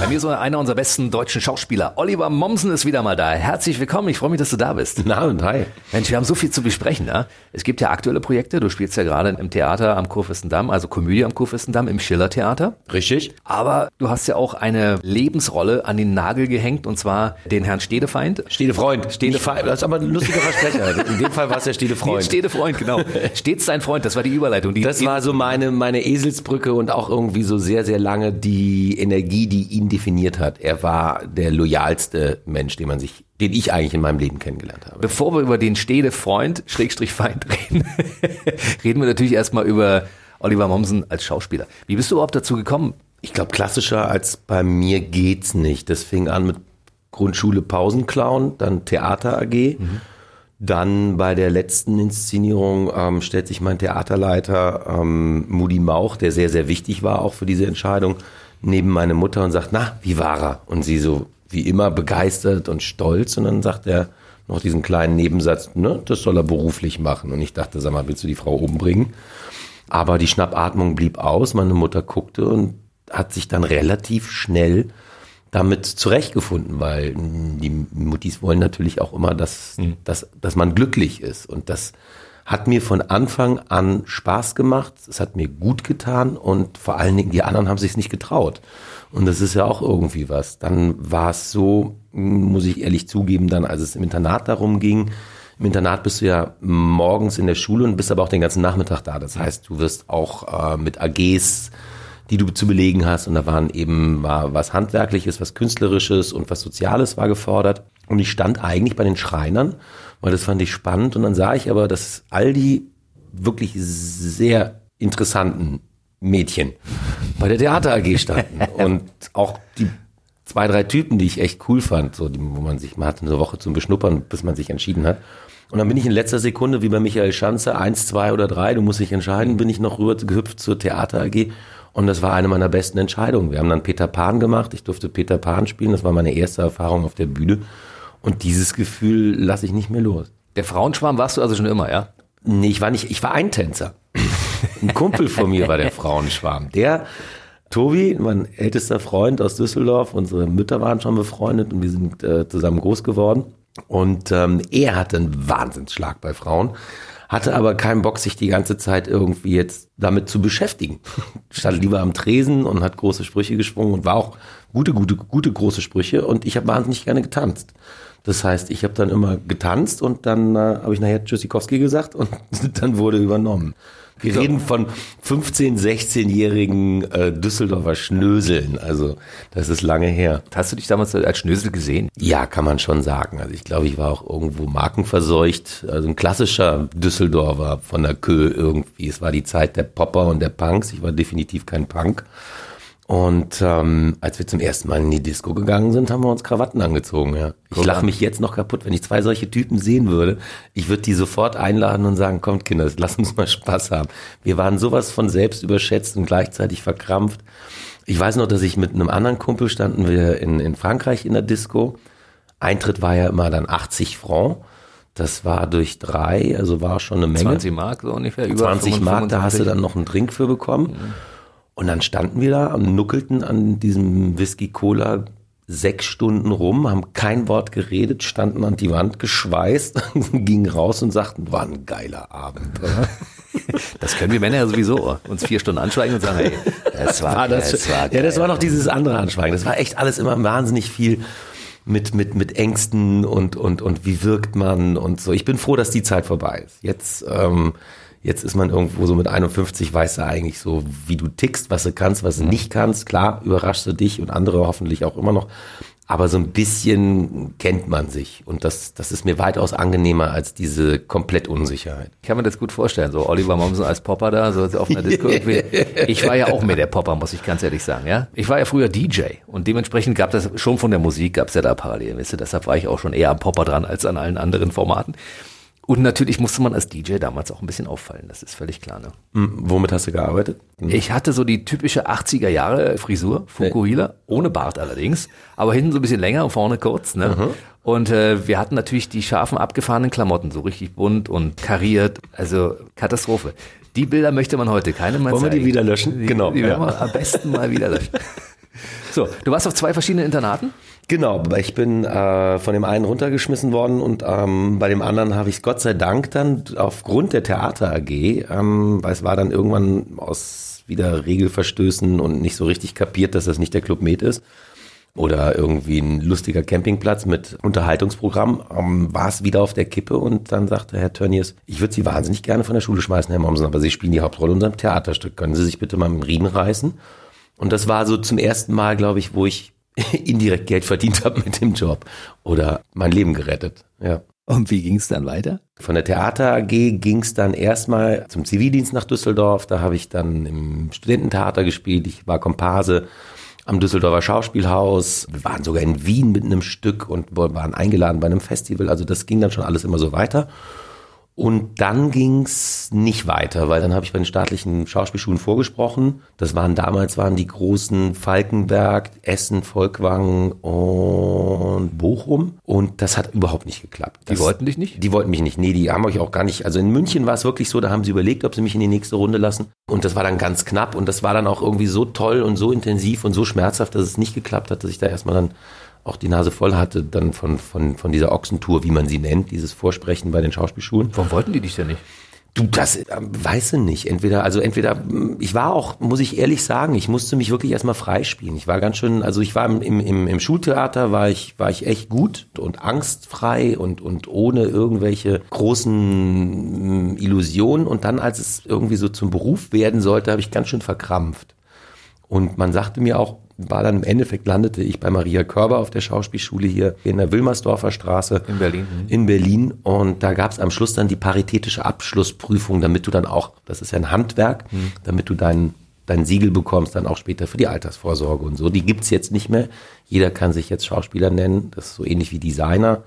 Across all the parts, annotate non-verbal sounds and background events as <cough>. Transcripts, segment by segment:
Bei mir ist einer unserer besten deutschen Schauspieler. Oliver Mommsen ist wieder mal da. Herzlich willkommen. Ich freue mich, dass du da bist. Na und hi. Mensch, wir haben so viel zu besprechen. Ja? Es gibt ja aktuelle Projekte. Du spielst ja gerade im Theater am Kurfürstendamm, also Komödie am Kurfürstendamm im Schiller-Theater. Richtig. Aber du hast ja auch eine Lebensrolle an den Nagel gehängt und zwar den Herrn Stedefeind. Stedefreund. Stedefeind. Das ist aber ein lustiger Versprecher. In dem Fall war es der Stedefreund. Stedefreund, genau. <laughs> Stets dein Freund. Das war die Überleitung. Die das war so meine, meine Eselsbrücke und auch irgendwie so sehr, sehr lange die Energie, die ihn definiert hat. Er war der loyalste Mensch, den man sich, den ich eigentlich in meinem Leben kennengelernt habe. Bevor wir über den Stede Freund, Schrägstrich Feind reden, <laughs> reden wir natürlich erstmal über Oliver Mommsen als Schauspieler. Wie bist du überhaupt dazu gekommen? Ich glaube, klassischer als bei mir geht's nicht. Das fing an mit Grundschule Pausenclown, dann Theater AG. Mhm. Dann bei der letzten Inszenierung ähm, stellt sich mein Theaterleiter ähm, Moody Mauch, der sehr, sehr wichtig war auch für diese Entscheidung, neben meine Mutter und sagt, na, wie war er? Und sie so wie immer begeistert und stolz und dann sagt er noch diesen kleinen Nebensatz, ne, das soll er beruflich machen. Und ich dachte, sag mal, willst du die Frau umbringen? Aber die Schnappatmung blieb aus, meine Mutter guckte und hat sich dann relativ schnell damit zurechtgefunden, weil die Muttis wollen natürlich auch immer, dass, mhm. dass, dass man glücklich ist. Und das hat mir von Anfang an Spaß gemacht. Es hat mir gut getan und vor allen Dingen die anderen haben sich nicht getraut. Und das ist ja auch irgendwie was. Dann war es so, muss ich ehrlich zugeben, dann als es im Internat darum ging, im Internat bist du ja morgens in der Schule und bist aber auch den ganzen Nachmittag da. Das heißt, du wirst auch äh, mit AGs, die du zu belegen hast, und da waren eben war was Handwerkliches, was Künstlerisches und was Soziales war gefordert. Und ich stand eigentlich bei den Schreinern weil das fand ich spannend. Und dann sah ich aber, dass all die wirklich sehr interessanten Mädchen bei der Theater AG standen. <laughs> und auch die zwei, drei Typen, die ich echt cool fand, so, die, wo man sich, man hatte eine Woche zum Beschnuppern, bis man sich entschieden hat. Und dann bin ich in letzter Sekunde, wie bei Michael Schanze, eins, zwei oder drei, du musst dich entscheiden, bin ich noch rüber gehüpft zur Theater AG. Und das war eine meiner besten Entscheidungen. Wir haben dann Peter Pan gemacht. Ich durfte Peter Pan spielen. Das war meine erste Erfahrung auf der Bühne. Und dieses Gefühl lasse ich nicht mehr los. Der Frauenschwarm warst du also schon immer, ja? Nee, ich war nicht, ich war ein Tänzer. <laughs> Ein Kumpel von mir war der Frauenschwarm. Der, Tobi, mein ältester Freund aus Düsseldorf, unsere Mütter waren schon befreundet und wir sind äh, zusammen groß geworden. Und ähm, er hatte einen Wahnsinnsschlag bei Frauen, hatte aber keinen Bock, sich die ganze Zeit irgendwie jetzt damit zu beschäftigen. <laughs> Stand lieber am Tresen und hat große Sprüche geschwungen und war auch gute, gute, gute große Sprüche und ich habe wahnsinnig gerne getanzt. Das heißt, ich habe dann immer getanzt und dann äh, habe ich nachher Tschüssikowski gesagt und <laughs> dann wurde übernommen. Wir so. reden von 15-, 16-jährigen äh, Düsseldorfer Schnöseln. Also das ist lange her. Hast du dich damals als Schnösel gesehen? Ja, kann man schon sagen. Also ich glaube, ich war auch irgendwo markenverseucht. Also ein klassischer Düsseldorfer von der Kö irgendwie. Es war die Zeit der Popper und der Punks. Ich war definitiv kein Punk. Und ähm, als wir zum ersten Mal in die Disco gegangen sind, haben wir uns Krawatten angezogen. Ja. Ich lache mich jetzt noch kaputt, wenn ich zwei solche Typen sehen würde. Ich würde die sofort einladen und sagen, kommt Kinder, lass uns mal Spaß haben. Wir waren sowas von selbst überschätzt und gleichzeitig verkrampft. Ich weiß noch, dass ich mit einem anderen Kumpel standen wir in, in Frankreich in der Disco. Eintritt war ja immer dann 80 Francs. Das war durch drei, also war schon eine Menge. 20 Mark so ungefähr. Über 20 Mark, da hast du dann noch einen Drink für bekommen. Mhm. Und dann standen wir da und nuckelten an diesem Whisky Cola sechs Stunden rum, haben kein Wort geredet, standen an die Wand geschweißt, <laughs> gingen raus und sagten, war ein geiler Abend. Oder? <laughs> Das können wir Männer ja sowieso. Uns vier Stunden anschweigen und sagen, hey, das war, war das, das war Ja, das war noch dieses andere Anschweigen. Das war echt alles immer wahnsinnig viel mit, mit, mit Ängsten und, und, und wie wirkt man und so. Ich bin froh, dass die Zeit vorbei ist. Jetzt, ähm, Jetzt ist man irgendwo so mit 51, weiß er eigentlich so, wie du tickst, was du kannst, was du nicht kannst. Klar, überraschst du dich und andere hoffentlich auch immer noch. Aber so ein bisschen kennt man sich. Und das, das ist mir weitaus angenehmer als diese komplett Unsicherheit. Ich kann mir das gut vorstellen. So Oliver Mommsen als Popper da, so auf einer Disco. ich war ja auch mehr der Popper, muss ich ganz ehrlich sagen. Ja, Ich war ja früher DJ. Und dementsprechend gab das schon von der Musik, gab es ja da Parallelen. Weißt du? Deshalb war ich auch schon eher am Popper dran als an allen anderen Formaten. Und natürlich musste man als DJ damals auch ein bisschen auffallen, das ist völlig klar. Ne? Hm, womit hast du gearbeitet? Hm. Ich hatte so die typische 80er Jahre Frisur, Fukuhila, ohne Bart allerdings, aber hinten so ein bisschen länger und vorne kurz. Ne? Mhm. Und äh, wir hatten natürlich die scharfen, abgefahrenen Klamotten, so richtig bunt und kariert, also Katastrophe. Die Bilder möchte man heute keine mehr Wollen zeigen. wir die wieder löschen? Die, genau. Die werden wir am besten mal wieder löschen. <laughs> So, du warst auf zwei verschiedenen Internaten? Genau, ich bin äh, von dem einen runtergeschmissen worden und ähm, bei dem anderen habe ich Gott sei Dank dann aufgrund der Theater AG, ähm, weil es war dann irgendwann aus wieder Regelverstößen und nicht so richtig kapiert, dass das nicht der Club Med ist oder irgendwie ein lustiger Campingplatz mit Unterhaltungsprogramm, ähm, war es wieder auf der Kippe und dann sagte Herr Tönnies, ich würde Sie wahnsinnig gerne von der Schule schmeißen, Herr Mommsen, aber Sie spielen die Hauptrolle in unserem Theaterstück. Können Sie sich bitte mal im Riemen reißen? Und das war so zum ersten Mal, glaube ich, wo ich <laughs> indirekt Geld verdient habe mit dem Job oder mein Leben gerettet. Ja. Und wie ging es dann weiter? Von der Theater AG ging es dann erstmal zum Zivildienst nach Düsseldorf. Da habe ich dann im Studententheater gespielt. Ich war Komparse am Düsseldorfer Schauspielhaus. Wir waren sogar in Wien mit einem Stück und waren eingeladen bei einem Festival. Also das ging dann schon alles immer so weiter. Und dann ging's nicht weiter, weil dann habe ich bei den staatlichen Schauspielschulen vorgesprochen. Das waren damals waren die großen Falkenberg, Essen, Volkwang und Bochum. Und das hat überhaupt nicht geklappt. Das, die wollten dich nicht? Die wollten mich nicht. Nee, die haben euch auch gar nicht. Also in München war es wirklich so, da haben sie überlegt, ob sie mich in die nächste Runde lassen. Und das war dann ganz knapp. Und das war dann auch irgendwie so toll und so intensiv und so schmerzhaft, dass es nicht geklappt hat, dass ich da erstmal dann auch die Nase voll hatte, dann von, von, von dieser Ochsentour, wie man sie nennt, dieses Vorsprechen bei den Schauspielschulen. Warum wollten die dich denn nicht? Du, das äh, weiß ich nicht. Entweder, also entweder, hm, ich war auch, muss ich ehrlich sagen, ich musste mich wirklich erstmal freispielen. Ich war ganz schön, also ich war im, im, im Schultheater, war ich, war ich echt gut und angstfrei und, und ohne irgendwelche großen hm, Illusionen. Und dann, als es irgendwie so zum Beruf werden sollte, habe ich ganz schön verkrampft. Und man sagte mir auch, war dann im Endeffekt landete ich bei Maria Körber auf der Schauspielschule hier in der Wilmersdorfer Straße. In Berlin. Mhm. In Berlin. Und da gab es am Schluss dann die paritätische Abschlussprüfung, damit du dann auch, das ist ja ein Handwerk, mhm. damit du dein, dein Siegel bekommst, dann auch später für die Altersvorsorge und so. Die gibt's jetzt nicht mehr. Jeder kann sich jetzt Schauspieler nennen. Das ist so ähnlich wie Designer.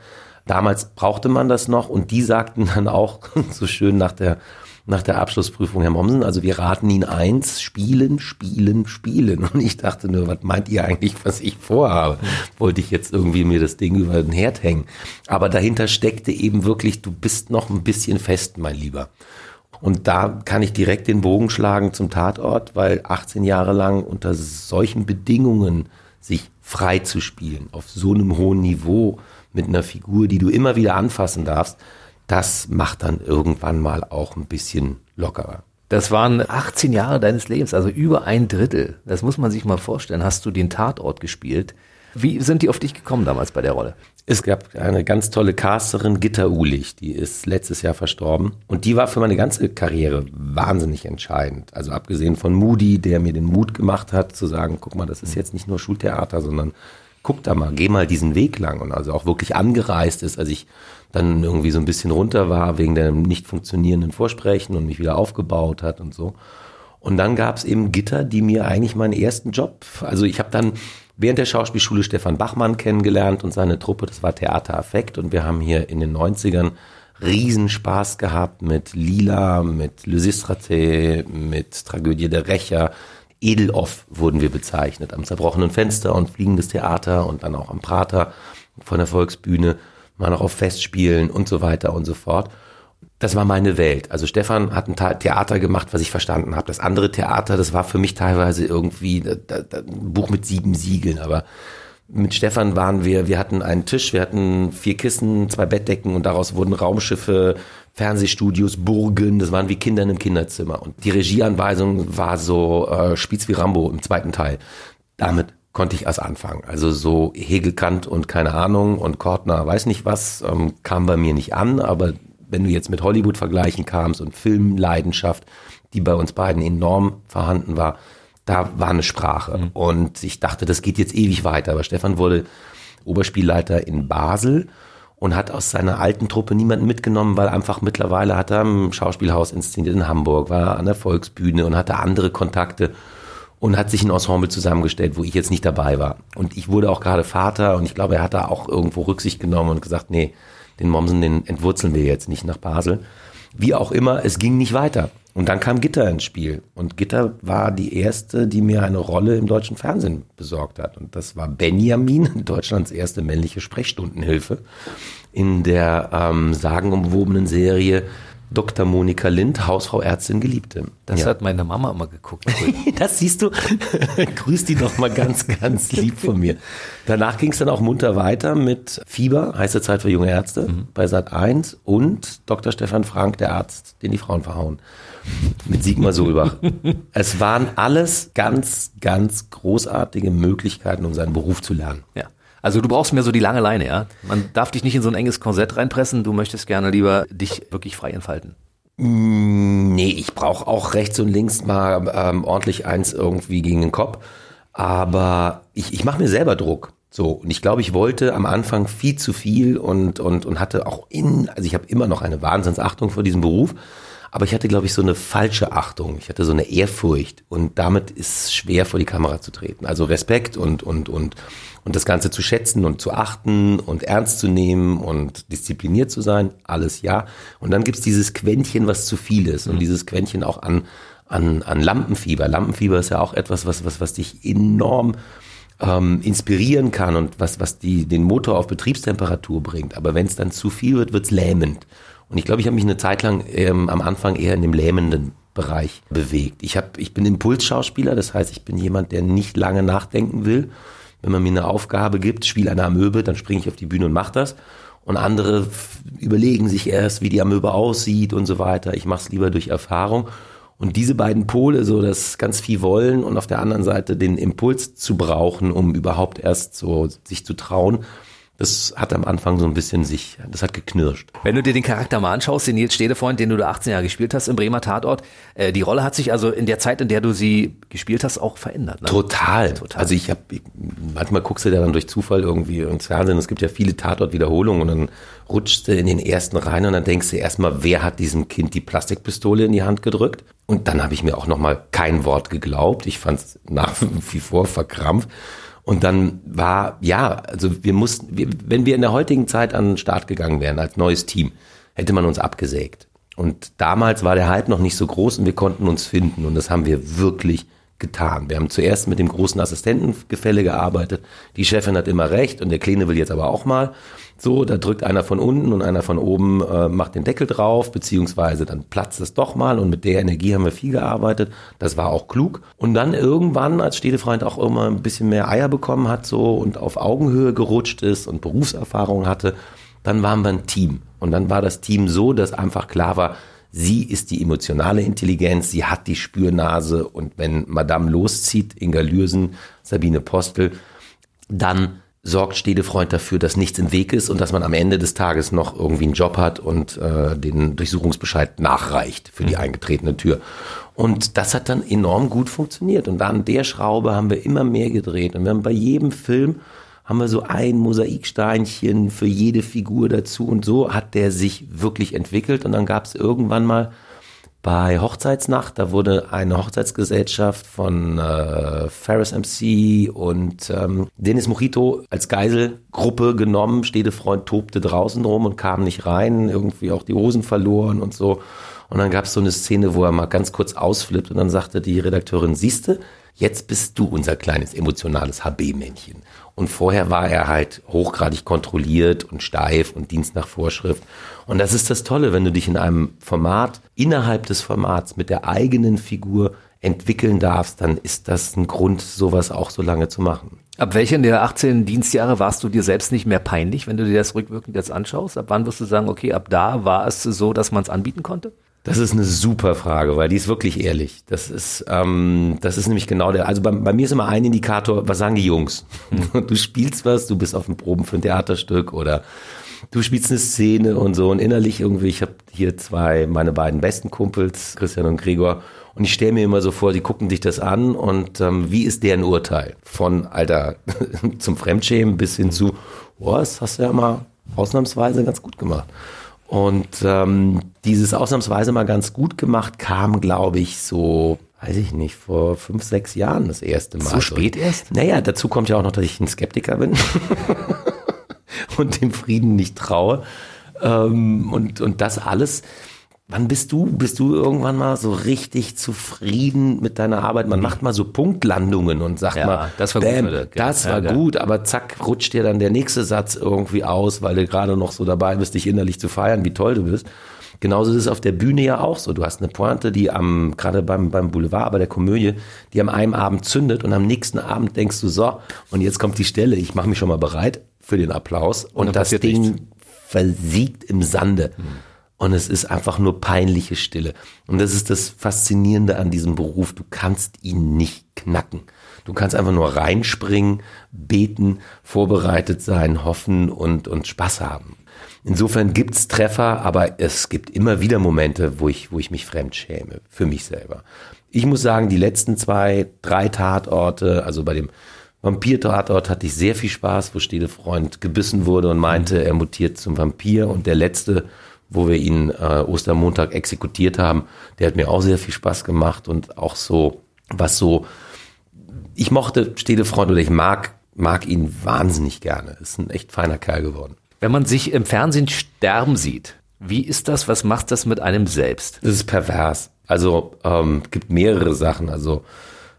Damals brauchte man das noch und die sagten dann auch <laughs> so schön nach der nach der Abschlussprüfung, Herr Mommsen, also wir raten Ihnen eins, spielen, spielen, spielen. Und ich dachte nur, was meint ihr eigentlich, was ich vorhabe? Wollte ich jetzt irgendwie mir das Ding über den Herd hängen. Aber dahinter steckte eben wirklich, du bist noch ein bisschen fest, mein Lieber. Und da kann ich direkt den Bogen schlagen zum Tatort, weil 18 Jahre lang unter solchen Bedingungen sich frei zu spielen, auf so einem hohen Niveau mit einer Figur, die du immer wieder anfassen darfst, das macht dann irgendwann mal auch ein bisschen lockerer. Das waren 18 Jahre deines Lebens, also über ein Drittel. Das muss man sich mal vorstellen. Hast du den Tatort gespielt? Wie sind die auf dich gekommen damals bei der Rolle? Es gab eine ganz tolle Casterin, Gitta Ulich, die ist letztes Jahr verstorben. Und die war für meine ganze Karriere wahnsinnig entscheidend. Also abgesehen von Moody, der mir den Mut gemacht hat, zu sagen, guck mal, das ist jetzt nicht nur Schultheater, sondern guck da mal, geh mal diesen Weg lang. Und also auch wirklich angereist ist, als ich dann irgendwie so ein bisschen runter war wegen der nicht funktionierenden Vorsprechen und mich wieder aufgebaut hat und so. Und dann gab es eben Gitter, die mir eigentlich meinen ersten Job, also ich habe dann während der Schauspielschule Stefan Bachmann kennengelernt und seine Truppe, das war Theater Affekt und wir haben hier in den 90ern Riesenspaß gehabt mit Lila, mit Le Sistrate, mit Tragödie der Rächer. Edeloff wurden wir bezeichnet, am zerbrochenen Fenster und fliegendes Theater und dann auch am Prater von der Volksbühne mal noch auf Festspielen und so weiter und so fort. Das war meine Welt. Also Stefan hat ein Theater gemacht, was ich verstanden habe. Das andere Theater, das war für mich teilweise irgendwie ein Buch mit sieben Siegeln. Aber mit Stefan waren wir, wir hatten einen Tisch, wir hatten vier Kissen, zwei Bettdecken und daraus wurden Raumschiffe, Fernsehstudios, Burgen, das waren wie Kinder in einem Kinderzimmer. Und die Regieanweisung war so äh, Spitz wie Rambo im zweiten Teil. Damit konnte ich erst anfangen. Also so Hegelkant und keine Ahnung und Kortner weiß nicht was, ähm, kam bei mir nicht an, aber wenn du jetzt mit Hollywood vergleichen kamst und Filmleidenschaft, die bei uns beiden enorm vorhanden war, da war eine Sprache. Mhm. Und ich dachte, das geht jetzt ewig weiter. Aber Stefan wurde Oberspielleiter in Basel und hat aus seiner alten Truppe niemanden mitgenommen, weil einfach mittlerweile hat er im Schauspielhaus inszeniert in Hamburg, war an der Volksbühne und hatte andere Kontakte und hat sich ein Ensemble zusammengestellt, wo ich jetzt nicht dabei war. Und ich wurde auch gerade Vater und ich glaube, er hat da auch irgendwo Rücksicht genommen und gesagt, nee, den Mommsen, den entwurzeln wir jetzt nicht nach Basel. Wie auch immer, es ging nicht weiter. Und dann kam Gitter ins Spiel. Und Gitter war die erste, die mir eine Rolle im deutschen Fernsehen besorgt hat. Und das war Benjamin, <laughs> Deutschlands erste männliche Sprechstundenhilfe, in der ähm, sagenumwobenen Serie Dr. Monika Lind, Hausfrau, Ärztin, Geliebte. Das ja. hat meine Mama immer geguckt. <laughs> das siehst du. <laughs> Grüß die doch mal ganz, ganz lieb von mir. Danach ging es dann auch munter weiter mit Fieber, heiße Zeit für junge Ärzte, mhm. bei Sat 1 und Dr. Stefan Frank, der Arzt, den die Frauen verhauen. Mit Sigmar Solbach. <laughs> es waren alles ganz, ganz großartige Möglichkeiten, um seinen Beruf zu lernen. Ja. Also du brauchst mehr so die lange Leine, ja? Man darf dich nicht in so ein enges Korsett reinpressen, du möchtest gerne lieber dich wirklich frei entfalten. Mm, nee, ich brauche auch rechts und links mal ähm, ordentlich eins irgendwie gegen den Kopf. Aber ich, ich mache mir selber Druck. So, und ich glaube, ich wollte am Anfang viel zu viel und, und, und hatte auch in, also ich habe immer noch eine Wahnsinnsachtung vor diesem Beruf, aber ich hatte, glaube ich, so eine falsche Achtung. Ich hatte so eine Ehrfurcht und damit ist schwer vor die Kamera zu treten. Also Respekt und, und, und und das Ganze zu schätzen und zu achten und ernst zu nehmen und diszipliniert zu sein, alles ja. Und dann gibt's dieses Quäntchen, was zu viel ist und mhm. dieses Quäntchen auch an, an, an Lampenfieber. Lampenfieber ist ja auch etwas, was, was, was dich enorm ähm, inspirieren kann und was, was die, den Motor auf Betriebstemperatur bringt. Aber wenn es dann zu viel wird, wird's lähmend. Und ich glaube, ich habe mich eine Zeit lang ähm, am Anfang eher in dem lähmenden Bereich bewegt. Ich, hab, ich bin Impulsschauspieler, das heißt, ich bin jemand, der nicht lange nachdenken will wenn man mir eine Aufgabe gibt, spiel eine Amöbe, dann springe ich auf die Bühne und mache das. Und andere überlegen sich erst, wie die Amöbe aussieht und so weiter. Ich mache es lieber durch Erfahrung. Und diese beiden Pole, so das ganz viel wollen und auf der anderen Seite den Impuls zu brauchen, um überhaupt erst so sich zu trauen, das hat am Anfang so ein bisschen sich, das hat geknirscht. Wenn du dir den Charakter mal anschaust, den Nils Stedefreund, den du da 18 Jahre gespielt hast im Bremer Tatort, äh, die Rolle hat sich also in der Zeit, in der du sie gespielt hast, auch verändert. Ne? Total. Total. Also ich habe, manchmal guckst du da dann durch Zufall irgendwie ins Fernsehen, es gibt ja viele Tatort-Wiederholungen und dann rutschst du in den ersten rein und dann denkst du erstmal, wer hat diesem Kind die Plastikpistole in die Hand gedrückt? Und dann habe ich mir auch nochmal kein Wort geglaubt. Ich fand es nach wie vor verkrampft. Und dann war, ja, also wir mussten, wir, wenn wir in der heutigen Zeit an den Start gegangen wären als neues Team, hätte man uns abgesägt. Und damals war der Hype noch nicht so groß und wir konnten uns finden und das haben wir wirklich getan. Wir haben zuerst mit dem großen Assistentengefälle gearbeitet. Die Chefin hat immer recht und der Kleine will jetzt aber auch mal. So, da drückt einer von unten und einer von oben äh, macht den Deckel drauf, beziehungsweise dann platzt es doch mal und mit der Energie haben wir viel gearbeitet. Das war auch klug. Und dann irgendwann, als Städtefreund auch immer ein bisschen mehr Eier bekommen hat so und auf Augenhöhe gerutscht ist und Berufserfahrung hatte, dann waren wir ein Team. Und dann war das Team so, dass einfach klar war, sie ist die emotionale Intelligenz, sie hat die Spürnase und wenn Madame loszieht, Inga Lürsen, Sabine Postel, dann sorgt Stedefreund dafür, dass nichts im Weg ist und dass man am Ende des Tages noch irgendwie einen Job hat und äh, den Durchsuchungsbescheid nachreicht für die mhm. eingetretene Tür. Und das hat dann enorm gut funktioniert. Und an der Schraube haben wir immer mehr gedreht. Und wir haben bei jedem Film haben wir so ein Mosaiksteinchen für jede Figur dazu. Und so hat der sich wirklich entwickelt. Und dann gab es irgendwann mal bei Hochzeitsnacht. Da wurde eine Hochzeitsgesellschaft von äh, Ferris MC und ähm, Dennis Mojito als Geiselgruppe genommen. Stedefreund tobte draußen rum und kam nicht rein, irgendwie auch die Hosen verloren und so. Und dann gab es so eine Szene, wo er mal ganz kurz ausflippt und dann sagte die Redakteurin, siehste, jetzt bist du unser kleines emotionales HB-Männchen. Und vorher war er halt hochgradig kontrolliert und steif und Dienst nach Vorschrift. Und das ist das Tolle, wenn du dich in einem Format, innerhalb des Formats mit der eigenen Figur entwickeln darfst, dann ist das ein Grund, sowas auch so lange zu machen. Ab welchen der 18 Dienstjahre warst du dir selbst nicht mehr peinlich, wenn du dir das rückwirkend jetzt anschaust? Ab wann wirst du sagen, okay, ab da war es so, dass man es anbieten konnte? Das ist eine super Frage, weil die ist wirklich ehrlich. Das ist, ähm, das ist nämlich genau der. Also bei, bei mir ist immer ein Indikator, was sagen die Jungs? Hm. <laughs> Du spielst was, du bist auf dem Proben für ein Theaterstück oder du spielst eine Szene und so und innerlich irgendwie, ich habe hier zwei, meine beiden besten Kumpels, Christian und Gregor, und ich stelle mir immer so vor, die gucken dich das an und ähm, wie ist deren Urteil? Von Alter <laughs> zum Fremdschämen bis hin zu, boah, das hast du ja mal ausnahmsweise ganz gut gemacht. Und ähm, dieses ausnahmsweise mal ganz gut gemacht kam, glaube ich, so, weiß ich nicht, vor fünf, sechs Jahren das erste Mal. So spät erst? Naja, dazu kommt ja auch noch, dass ich ein Skeptiker bin <laughs> und dem Frieden nicht traue. Ähm, und, und das alles Wann bist du, bist du irgendwann mal so richtig zufrieden mit deiner Arbeit? Man macht mal so Punktlandungen und sagt Ja, mal, das war bam, gut, das Ja, war ja. gut, aber zack, rutscht dir dann der nächste Satz irgendwie aus, weil du gerade noch so dabei bist, dich innerlich zu feiern, wie toll du bist. Genauso ist es auf der Bühne ja auch so. Du hast eine Pointe, die am, gerade beim, beim Boulevard, bei der Komödie, die am einem Abend zündet und am nächsten Abend denkst du so, und jetzt kommt die Stelle, ich mache mich schon mal bereit für den Applaus und, dann das Ding nichts. versiegt im Sande. Und es ist einfach nur peinliche Stille. Und das ist das Faszinierende an diesem Beruf. Du kannst ihn nicht knacken. Du kannst einfach nur reinspringen, beten, vorbereitet sein, hoffen und, und Spaß haben. Insofern gibt's Treffer, aber es gibt immer wieder Momente, wo ich, wo ich mich fremd schäme, für mich selber. Ich muss sagen, die letzten zwei, drei Tatorte, also bei dem Vampir-Tatort hatte ich sehr viel Spaß, wo Stedefreund gebissen wurde und meinte, er mutiert zum Vampir. Und der letzte, wo wir ihn äh, Ostermontag exekutiert haben, der hat mir auch sehr viel Spaß gemacht und auch so, was so, ich mochte Stedefreund oder ich mag, mag ihn wahnsinnig gerne. Ist ein echt feiner Kerl geworden. Wenn man sich im Fernsehen sterben sieht, wie ist das? Was macht das mit einem selbst? Das ist pervers. Also ähm, gibt mehrere Sachen, also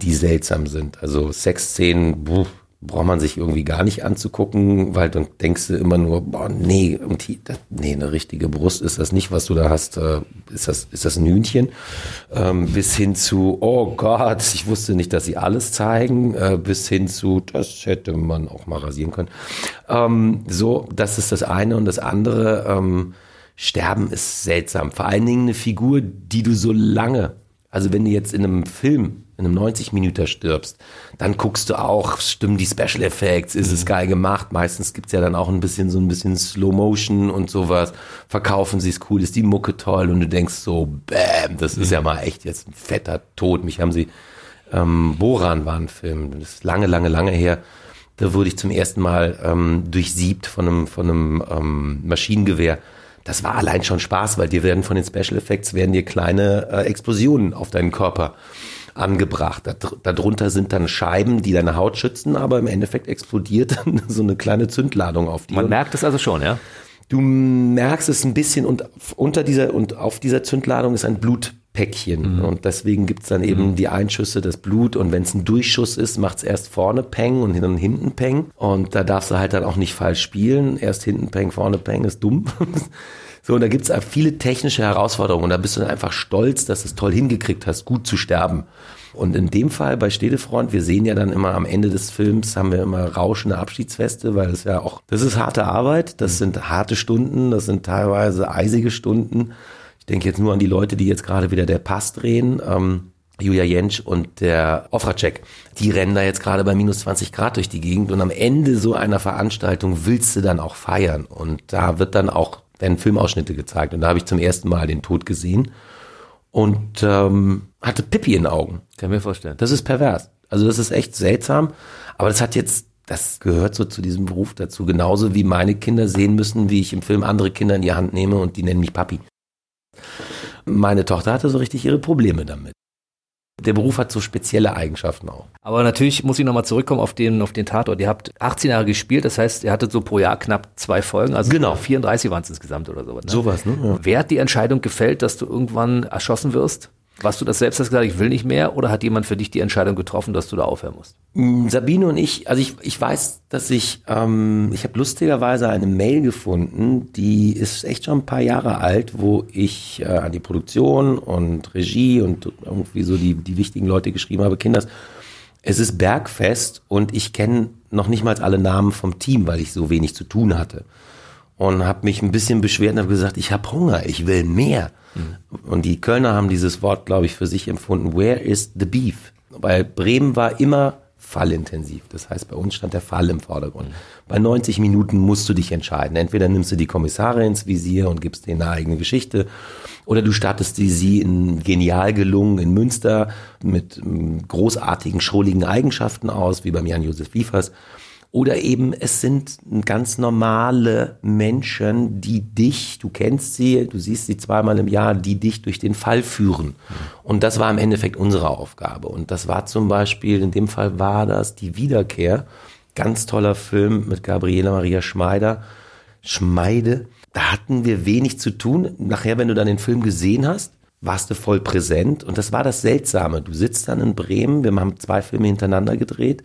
die seltsam sind. Also Sexszenen buh, braucht man sich irgendwie gar nicht anzugucken, weil dann denkst du immer nur, boah, nee, und die, das, nee, eine richtige Brust ist das nicht, was du da hast. Äh, ist das ist das ein Hühnchen? Ähm, bis hin zu, oh Gott, ich wusste nicht, dass sie alles zeigen. Äh, bis hin zu, das hätte man auch mal rasieren können. Ähm, so, das ist das eine und das andere. Ähm, Sterben ist seltsam. Vor allen Dingen eine Figur, die du so lange, also wenn du jetzt in einem Film, in einem 90 Minuten stirbst, dann guckst du auch, stimmen die Special Effects, ist es geil gemacht. Meistens gibt's ja dann auch ein bisschen so ein bisschen Slow Motion und sowas. Verkaufen sie es cool, ist die Mucke toll und du denkst so, bam, das ist ja mal echt jetzt ein fetter Tod. Mich haben sie, ähm, Boran war ein Film, das ist lange, lange, lange her. Da wurde ich zum ersten Mal ähm, durchsiebt von einem, von einem ähm, Maschinengewehr. Das war allein schon Spaß, weil dir werden von den Special Effects werden dir kleine äh, Explosionen auf deinen Körper angebracht. Da, darunter sind dann Scheiben, die deine Haut schützen, aber im Endeffekt explodiert <laughs> dann so eine kleine Zündladung auf dir. Man merkt es also schon, ja? Du merkst es ein bisschen und unter dieser und auf dieser Zündladung ist ein Blutpäckchen. Und deswegen gibt's dann eben die Einschüsse, das Blut. Und wenn es ein Durchschuss ist, macht's erst vorne Peng und dann hinten Peng. Und da darfst du halt dann auch nicht falsch spielen. Erst hinten Peng, vorne Peng ist dumm. <laughs> so, und da gibt's viele technische Herausforderungen. Und da bist du dann einfach stolz, dass du es toll hingekriegt hast, gut zu sterben. Und in dem Fall bei Stedefront, wir sehen ja dann immer am Ende des Films, haben wir immer rauschende Abschiedsfeste, weil das ja auch, das ist harte Arbeit, das sind harte Stunden, das sind teilweise eisige Stunden. Ich denke jetzt nur an die Leute, die jetzt gerade wieder der Pass drehen. Ähm, Julia Jentsch und der Ofracek, die rennen da jetzt gerade bei minus 20 Grad durch die Gegend und am Ende so einer Veranstaltung willst du dann auch feiern und da wird dann auch, werden Filmausschnitte gezeigt und da habe ich zum ersten Mal den Tod gesehen und ähm, hatte Pippi in den Augen. Kann ich mir vorstellen. Das ist pervers. Also das ist echt seltsam. Aber das hat jetzt, das gehört so zu diesem Beruf dazu. Genauso wie meine Kinder sehen müssen, wie ich im Film andere Kinder in die Hand nehme und die nennen mich Papi. Meine Tochter hatte so richtig ihre Probleme damit. Der Beruf hat so spezielle Eigenschaften auch. Aber natürlich muss ich nochmal zurückkommen auf den, auf den Tatort. Ihr habt 18 Jahre gespielt, das heißt, ihr hattet so pro Jahr knapp zwei Folgen, also Genau. 34 waren es insgesamt oder sowas. Ne? Sowas, ne? Ja. Wer hat die Entscheidung gefällt, dass du irgendwann erschossen wirst? Warst du das selbst, hast gesagt, ich will nicht mehr? Oder hat jemand für dich die Entscheidung getroffen, dass du da aufhören musst? Mm, Sabine und ich, also ich, ich weiß, dass ich, ähm, ich habe lustigerweise eine Mail gefunden, die ist echt schon ein paar Jahre alt, wo ich äh, an die Produktion und Regie und irgendwie so die, die wichtigen Leute geschrieben habe, Kinders, es ist Bergfest und ich kenne noch nicht mal alle Namen vom Team, weil ich so wenig zu tun hatte. Und habe mich ein bisschen beschwert und habe gesagt, ich habe Hunger, ich will mehr. Und die Kölner haben dieses Wort, glaube ich, für sich empfunden, where is the beef? Weil Bremen war immer fallintensiv. Das heißt, bei uns stand der Fall im Vordergrund. Bei 90 Minuten musst du dich entscheiden. Entweder nimmst du die Kommissare ins Visier und gibst denen eine eigene Geschichte, oder du startest die sie in genial gelungen in Münster mit ähm, großartigen, schrulligen Eigenschaften aus, wie beim Jan-Josef Liefers. Oder eben, es sind ganz normale Menschen, die dich, du kennst sie, du siehst sie zweimal im Jahr, die dich durch den Fall führen. Und das war im Endeffekt unsere Aufgabe. Und das war zum Beispiel, in dem Fall war das die Wiederkehr. Ganz toller Film mit Gabriele Maria Schmeider. Schmeide. da hatten wir wenig zu tun. Nachher, wenn du dann den Film gesehen hast, warst du voll präsent. Und das war das Seltsame. Du sitzt dann in Bremen, wir haben zwei Filme hintereinander gedreht,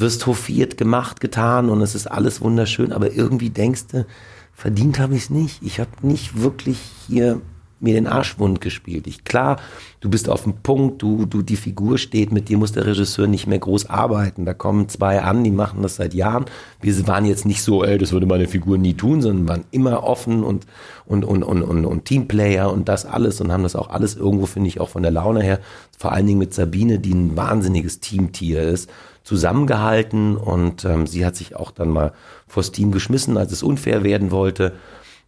wirst hofiert, gemacht, getan und es ist alles wunderschön, aber irgendwie denkst du, verdient habe ich es nicht. Ich habe nicht wirklich hier mir den Arsch wund gespielt. Ich, klar, du bist auf dem Punkt, du, du, die Figur steht, mit dir muss der Regisseur nicht mehr groß arbeiten. Da kommen zwei an, die machen das seit Jahren. Wir waren jetzt nicht so, ey, das würde meine Figur nie tun, sondern waren immer offen und, und, und, und, und, und Teamplayer und das alles und haben das auch alles irgendwo, finde ich, auch von der Laune her, vor allen Dingen mit Sabine, die ein wahnsinniges Teamtier ist, zusammengehalten und ähm, sie hat sich auch dann mal vors Team geschmissen, als es unfair werden wollte.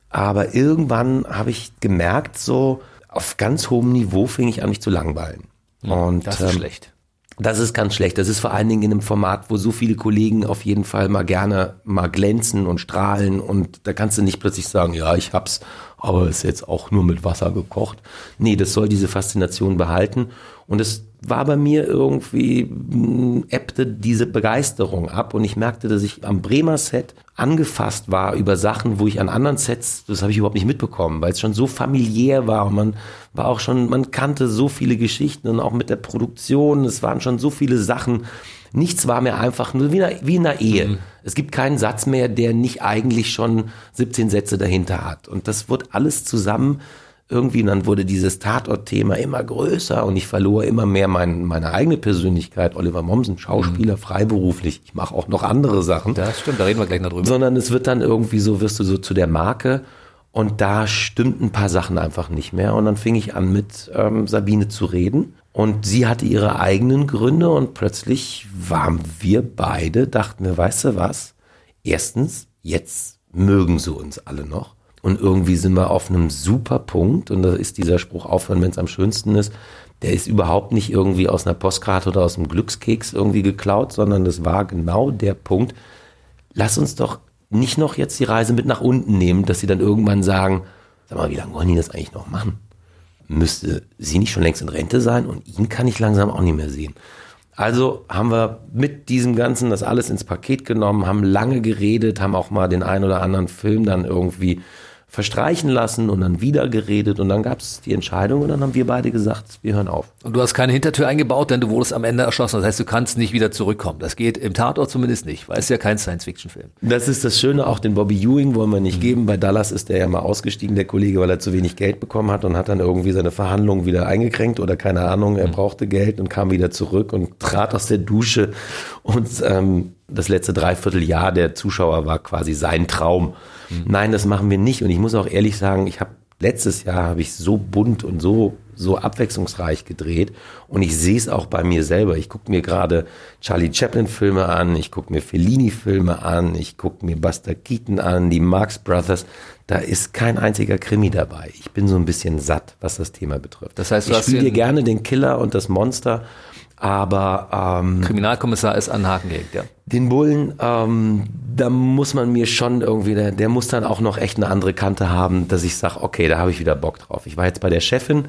Aber irgendwann habe ich gemerkt, so auf ganz hohem Niveau fing ich an, mich zu langweilen. Ja, und das ist ähm, schlecht. Das ist ganz schlecht. Das ist vor allen Dingen in einem Format, wo so viele Kollegen auf jeden Fall mal gerne mal glänzen und strahlen und da kannst du nicht plötzlich sagen, ja, ich hab's, aber ist jetzt auch nur mit Wasser gekocht. Nee, das soll diese Faszination behalten und es war bei mir irgendwie, hm, ebbte diese Begeisterung ab und ich merkte, dass ich am Bremer Set angefasst war über Sachen, wo ich an anderen Sets, das habe ich überhaupt nicht mitbekommen, weil es schon so familiär war und man war auch schon, man kannte so viele Geschichten und auch mit der Produktion, es waren schon so viele Sachen. Nichts war mir einfach nur wie, wie in einer Ehe. Mhm. Es gibt keinen Satz mehr, der nicht eigentlich schon 17 Sätze dahinter hat. Und das wird alles zusammen irgendwie, dann wurde dieses Tatort-Thema immer größer und ich verlor immer mehr mein, meine eigene Persönlichkeit. Oliver Mommsen, Schauspieler, mhm. freiberuflich. Ich mache auch noch andere Sachen. Das stimmt, da reden wir gleich noch drüber. Sondern es wird dann irgendwie so, wirst du so zu der Marke und da stimmten ein paar Sachen einfach nicht mehr. Und dann fing ich an mit ähm, Sabine zu reden. Und sie hatte ihre eigenen Gründe und plötzlich waren wir beide, dachten wir, weißt du was? Erstens, jetzt mögen sie uns alle noch. Und irgendwie sind wir auf einem super Punkt. Und da ist dieser Spruch aufhören, wenn es am schönsten ist. Der ist überhaupt nicht irgendwie aus einer Postkarte oder aus einem Glückskeks irgendwie geklaut, sondern das war genau der Punkt. Lass uns doch nicht noch jetzt die Reise mit nach unten nehmen, dass sie dann irgendwann sagen, sag mal, wie lange wollen die das eigentlich noch machen? Müsste sie nicht schon längst in Rente sein und ihn kann ich langsam auch nicht mehr sehen. Also haben wir mit diesem Ganzen das alles ins Paket genommen, haben lange geredet, haben auch mal den einen oder anderen Film dann irgendwie verstreichen lassen und dann wieder geredet und dann gab es die Entscheidung und dann haben wir beide gesagt, wir hören auf. Und du hast keine Hintertür eingebaut, denn du wurdest am Ende erschossen. Das heißt, du kannst nicht wieder zurückkommen. Das geht im Tatort zumindest nicht, weil es ja kein Science-Fiction-Film. Das ist das Schöne, auch den Bobby Ewing wollen wir nicht mhm. geben. Bei Dallas ist der ja mal ausgestiegen, der Kollege, weil er zu wenig Geld bekommen hat und hat dann irgendwie seine Verhandlungen wieder eingekränkt oder keine Ahnung, er mhm. brauchte Geld und kam wieder zurück und trat aus der Dusche und ähm, das letzte Dreivierteljahr der Zuschauer war quasi sein Traum. Mhm. Nein, das machen wir nicht. Und ich muss auch ehrlich sagen, ich habe letztes Jahr habe ich so bunt und so so abwechslungsreich gedreht und ich sehe es auch bei mir selber. Ich gucke mir gerade Charlie Chaplin Filme an, ich gucke mir Fellini Filme an, ich gucke mir Buster Keaton an, die Marx Brothers. Da ist kein einziger Krimi dabei. Ich bin so ein bisschen satt, was das Thema betrifft. Das heißt, ich spiele dir gerne den Killer und das Monster aber ähm, Kriminalkommissar ist an den Haken gelegt, ja. Den Bullen, ähm, da muss man mir schon irgendwie, der, der muss dann auch noch echt eine andere Kante haben, dass ich sage, okay, da habe ich wieder Bock drauf. Ich war jetzt bei der Chefin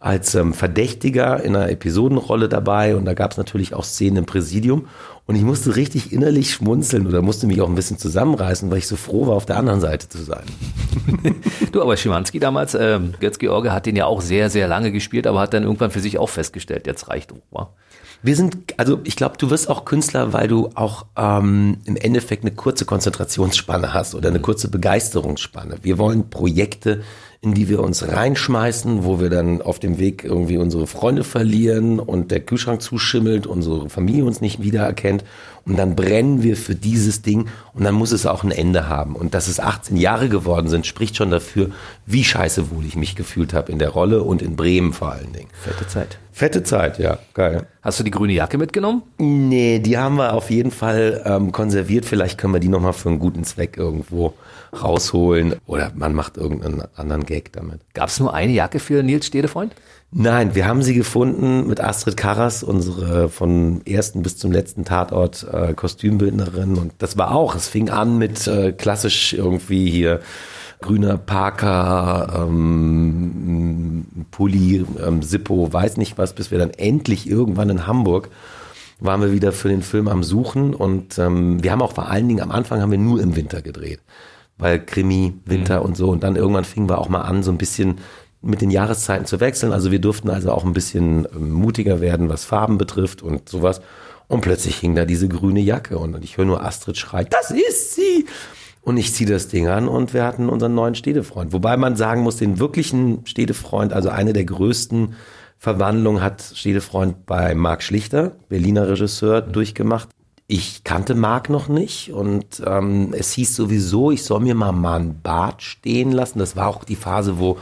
als ähm, Verdächtiger in einer Episodenrolle dabei und da gab es natürlich auch Szenen im Präsidium und ich musste richtig innerlich schmunzeln oder musste mich auch ein bisschen zusammenreißen, weil ich so froh war, auf der anderen Seite zu sein. <laughs> du, aber Schimanski damals, ähm, Götz-George hat den ja auch sehr, sehr lange gespielt, aber hat dann irgendwann für sich auch festgestellt, jetzt reicht Opa. Wir sind, also ich glaube, du wirst auch Künstler, weil du auch ähm, im Endeffekt eine kurze Konzentrationsspanne hast oder eine kurze Begeisterungsspanne. Wir wollen Projekte, in die wir uns reinschmeißen, wo wir dann auf dem Weg irgendwie unsere Freunde verlieren und der Kühlschrank zuschimmelt, unsere Familie uns nicht wiedererkennt und dann brennen wir für dieses Ding und dann muss es auch ein Ende haben. Und dass es 18 Jahre geworden sind, spricht schon dafür, wie scheiße wohl ich mich gefühlt habe in der Rolle und in Bremen vor allen Dingen. Fette Zeit. Fette Zeit, ja, geil. Hast du die grüne Jacke mitgenommen? Nee, die haben wir auf jeden Fall ähm, konserviert. Vielleicht können wir die nochmal für einen guten Zweck irgendwo rausholen oder man macht irgendeinen anderen Gag damit. Gab es nur eine Jacke für Nils Stedefreund? Nein, wir haben sie gefunden mit Astrid Karras, unsere von ersten bis zum letzten Tatort äh, Kostümbildnerin. Und das war auch, es fing an mit äh, klassisch irgendwie hier grüner Parker, ähm, Pulli, ähm, Sippo, weiß nicht was, bis wir dann endlich irgendwann in Hamburg waren wir wieder für den Film am Suchen und ähm, wir haben auch vor allen Dingen am Anfang haben wir nur im Winter gedreht weil Krimi, Winter Mhm. und so. Und dann irgendwann fingen wir auch mal an, so ein bisschen mit den Jahreszeiten zu wechseln. Also wir durften also auch ein bisschen ähm, mutiger werden, was Farben betrifft und sowas. Und plötzlich hing da diese grüne Jacke und ich höre nur Astrid schreien, das ist sie! Und ich ziehe das Ding an und wir hatten unseren neuen Städtefreund. Wobei man sagen muss, den wirklichen Städtefreund, also eine der größten Verwandlungen hat Städtefreund bei Marc Schlichter, Berliner Regisseur, durchgemacht. Ich kannte Marc noch nicht und ähm, es hieß sowieso, ich soll mir mal, mal einen Bart stehen lassen. Das war auch die Phase, wo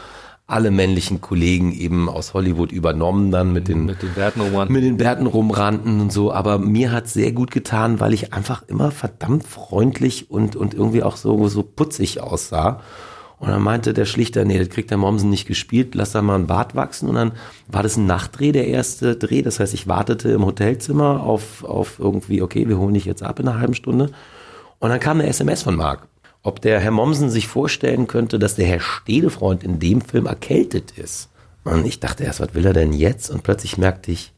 alle männlichen Kollegen eben aus Hollywood übernommen dann mit den Mit den Werten rumrannten. mit den Bärten rumrannten und so, aber mir hat sehr gut getan, weil ich einfach immer verdammt freundlich und, und irgendwie auch so, so putzig aussah. Und dann meinte der Schlichter, nee, das kriegt der Mommsen nicht gespielt, lass da mal einen Bart wachsen. Und dann war das ein Nachtdreh, der erste Dreh. Das heißt, ich wartete im Hotelzimmer auf, auf irgendwie, okay, wir holen dich jetzt ab in einer halben Stunde. Und dann kam eine SMS von Marc, ob der Herr Mommsen sich vorstellen könnte, dass der Herr Stedefreund in dem Film erkältet ist. Und ich dachte erst, was will er denn jetzt? Und plötzlich merkte ich,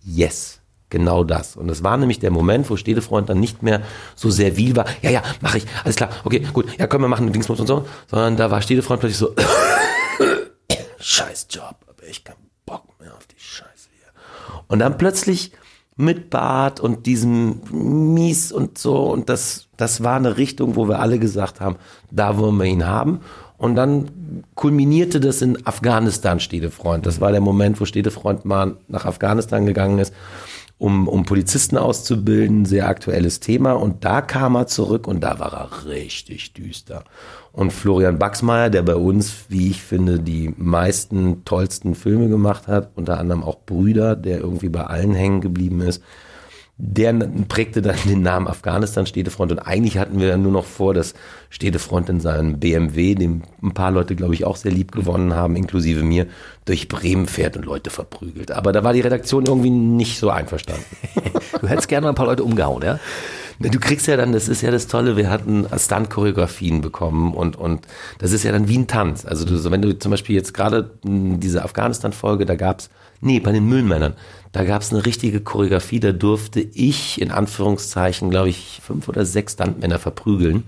yes, genau das. Und es war nämlich der Moment, wo Stedefreund dann nicht mehr so servil war, ja, ja, mache ich, alles klar, okay, gut, ja, können wir machen, Dingsbums und so, sondern da war Stedefreund plötzlich so, <coughs> scheiß Job, aber ich keinen Bock mehr auf die Scheiße hier. Und dann plötzlich mit Bart und diesem Mies und so und das, das war eine Richtung, wo wir alle gesagt haben, da wollen wir ihn haben. Und dann kulminierte das in Afghanistan, Stedefreund. Das war der Moment, wo Stedefreund mal nach Afghanistan gegangen ist, um, um Polizisten auszubilden, sehr aktuelles Thema. Und da kam er zurück und da war er richtig düster. Und Florian Baxmeier, der bei uns, wie ich finde, die meisten tollsten Filme gemacht hat, unter anderem auch Brüder, der irgendwie bei allen hängen geblieben ist, der prägte dann den Namen Afghanistan Städtefront und eigentlich hatten wir dann nur noch vor, dass Städtefront in seinem BMW, dem ein paar Leute, glaube ich, auch sehr lieb gewonnen haben, inklusive mir, durch Bremen fährt und Leute verprügelt. Aber da war die Redaktion irgendwie nicht so einverstanden. Du hättest gerne mal ein paar Leute umgehauen, ja? Du kriegst ja dann, das ist ja das Tolle, wir hatten Stunt-Choreografien bekommen und, und das ist ja dann wie ein Tanz. Also du, wenn du zum Beispiel jetzt gerade mh, diese Afghanistan-Folge, da gab's, nee, bei den Müllmännern, da gab's eine richtige Choreografie, da durfte ich in Anführungszeichen, glaube ich, fünf oder sechs Stuntmänner verprügeln.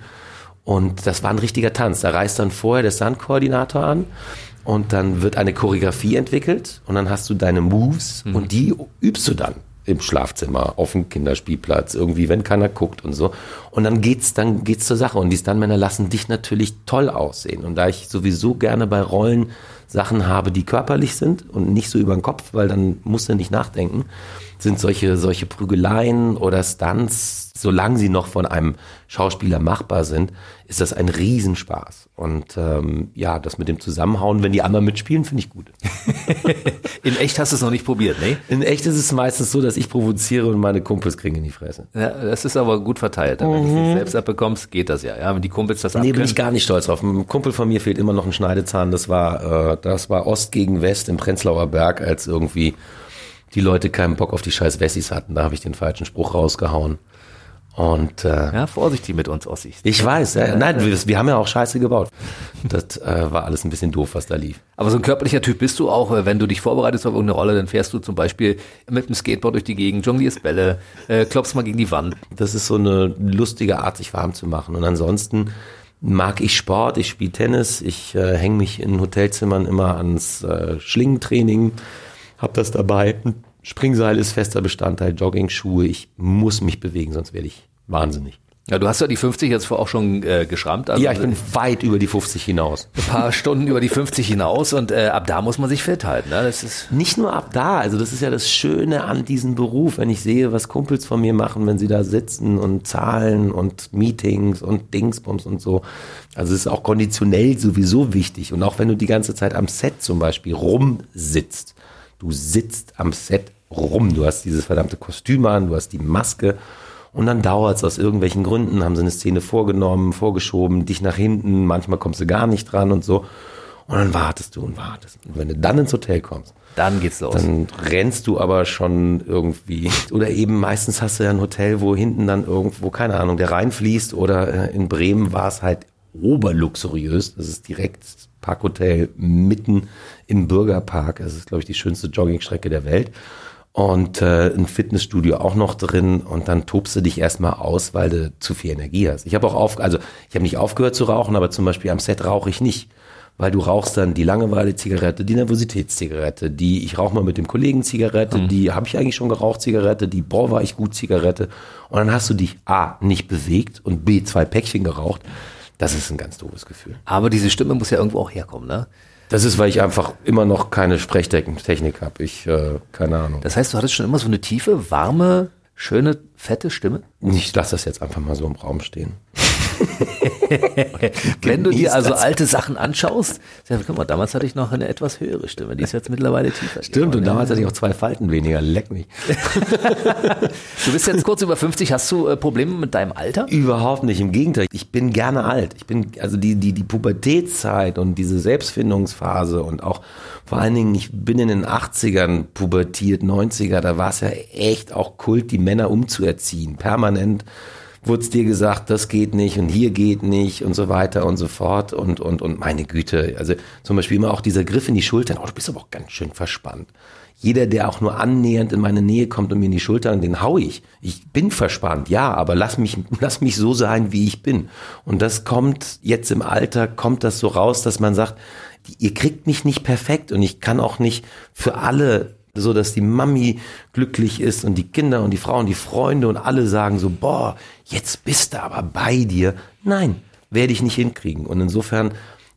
Und das war ein richtiger Tanz. Da reist dann vorher der Stunt-Koordinator an und dann wird eine Choreografie entwickelt und dann hast du deine Moves und die übst du dann im Schlafzimmer, auf dem Kinderspielplatz, irgendwie, wenn keiner guckt und so. Und dann geht's, dann geht's zur Sache. Und die Stuntmänner lassen dich natürlich toll aussehen. Und da ich sowieso gerne bei Rollen Sachen habe, die körperlich sind und nicht so über den Kopf, weil dann musst du nicht nachdenken, sind solche, solche Prügeleien oder Stunts, solange sie noch von einem Schauspieler machbar sind, ist das ein Riesenspaß. Und ähm, ja, das mit dem Zusammenhauen, wenn die anderen mitspielen, finde ich gut. <laughs> In echt hast du es noch nicht probiert, ne? In echt ist es meistens so, dass ich provoziere und meine Kumpels kriegen in die Fresse. Ja, das ist aber gut verteilt. Wenn du es nicht selbst abbekommst, geht das ja. Ja, wenn die Kumpels das Nee, bin abkönnen. ich gar nicht stolz drauf. Ein Kumpel von mir fehlt immer noch ein Schneidezahn. Das war, äh, das war Ost gegen West im Prenzlauer Berg, als irgendwie die Leute keinen Bock auf die scheiß Wessis hatten. Da habe ich den falschen Spruch rausgehauen. Und äh, Ja, vorsichtig mit uns Ossis. ich weiß, ja, nein, wir, wir haben ja auch Scheiße gebaut. Das äh, war alles ein bisschen doof, was da lief. Aber so ein körperlicher Typ bist du auch, äh, wenn du dich vorbereitest auf irgendeine Rolle, dann fährst du zum Beispiel mit dem Skateboard durch die Gegend, jonglierst Bälle, äh, klopfst mal gegen die Wand. Das ist so eine lustige Art, sich warm zu machen. Und ansonsten mag ich Sport, ich spiele Tennis, ich äh, hänge mich in Hotelzimmern immer ans äh, Schlingentraining, hab das dabei. Springseil ist fester Bestandteil, Jogging-Schuhe. Ich muss mich bewegen, sonst werde ich wahnsinnig. Ja, du hast ja die 50 jetzt auch schon äh, geschrammt. Also Ja, ich bin weit über die 50 hinaus. ein paar Stunden über die 50 hinaus und äh, ab da muss man sich fit halten. Ne? Das ist Nicht nur ab da, also das ist ja das Schöne an diesem Beruf, wenn ich sehe, was Kumpels von mir machen, wenn sie da sitzen und Zahlen und Meetings und Dingsbums und so. Also es ist auch konditionell sowieso wichtig. Und auch wenn du die ganze Zeit am Set zum Beispiel rumsitzt, du sitzt am Set rum, du hast dieses verdammte Kostüm an, du hast die Maske und dann dauert es aus irgendwelchen Gründen, haben sie eine Szene vorgenommen, vorgeschoben, dich nach hinten, manchmal kommst du gar nicht dran und so. Und dann wartest du und wartest. Und wenn du dann ins Hotel kommst, dann geht's los. dann rennst du aber schon irgendwie. Oder eben meistens hast du ja ein Hotel, wo hinten dann irgendwo, keine Ahnung, der Rhein fließt. Oder äh, in Bremen war es halt oberluxuriös. Das ist direkt Parkhotel mitten im Bürgerpark. Das ist, glaube ich, die schönste Joggingstrecke der Welt. Und äh, ein Fitnessstudio auch noch drin und dann tobst du dich erstmal aus, weil du zu viel Energie hast. Ich habe auch auf, also ich habe nicht aufgehört zu rauchen, aber zum Beispiel am Set rauche ich nicht, weil du rauchst dann die Langeweile-Zigarette, die Nervositätszigarette, die ich rauche mal mit dem Kollegen Zigarette, mhm. die habe ich eigentlich schon geraucht Zigarette, die boah war ich gut Zigarette und dann hast du dich a nicht bewegt und b zwei Päckchen geraucht. Das ist ein ganz doofes Gefühl. Aber diese Stimme muss ja irgendwo auch herkommen, ne? Das ist, weil ich einfach immer noch keine Sprechtechnik habe. Ich, äh, keine Ahnung. Das heißt, du hattest schon immer so eine tiefe, warme, schöne, fette Stimme? Ich lasse das jetzt einfach mal so im Raum stehen. <laughs> Wenn du dir also alte Sachen anschaust, sag, guck mal, damals hatte ich noch eine etwas höhere Stimme, die ist jetzt mittlerweile tiefer. Stimmt, und damals hatte ich auch zwei Falten weniger, leck mich. <laughs> du bist jetzt kurz über 50, hast du äh, Probleme mit deinem Alter? Überhaupt nicht, im Gegenteil, ich bin gerne alt. Ich bin, also die, die, die Pubertätszeit und diese Selbstfindungsphase und auch vor allen Dingen, ich bin in den 80ern pubertiert, 90er, da war es ja echt auch Kult, die Männer umzuerziehen, permanent wurde dir gesagt, das geht nicht und hier geht nicht und so weiter und so fort und, und, und meine Güte, also zum Beispiel immer auch dieser Griff in die Schultern, oh, du bist aber auch ganz schön verspannt. Jeder, der auch nur annähernd in meine Nähe kommt und mir in die Schultern, den hau ich. Ich bin verspannt, ja, aber lass mich, <laughs> lass mich so sein, wie ich bin. Und das kommt jetzt im Alter, kommt das so raus, dass man sagt, ihr kriegt mich nicht perfekt und ich kann auch nicht für alle so dass die Mami glücklich ist und die Kinder und die Frauen, die Freunde und alle sagen so, boah, jetzt bist du aber bei dir. Nein, werde ich nicht hinkriegen. Und insofern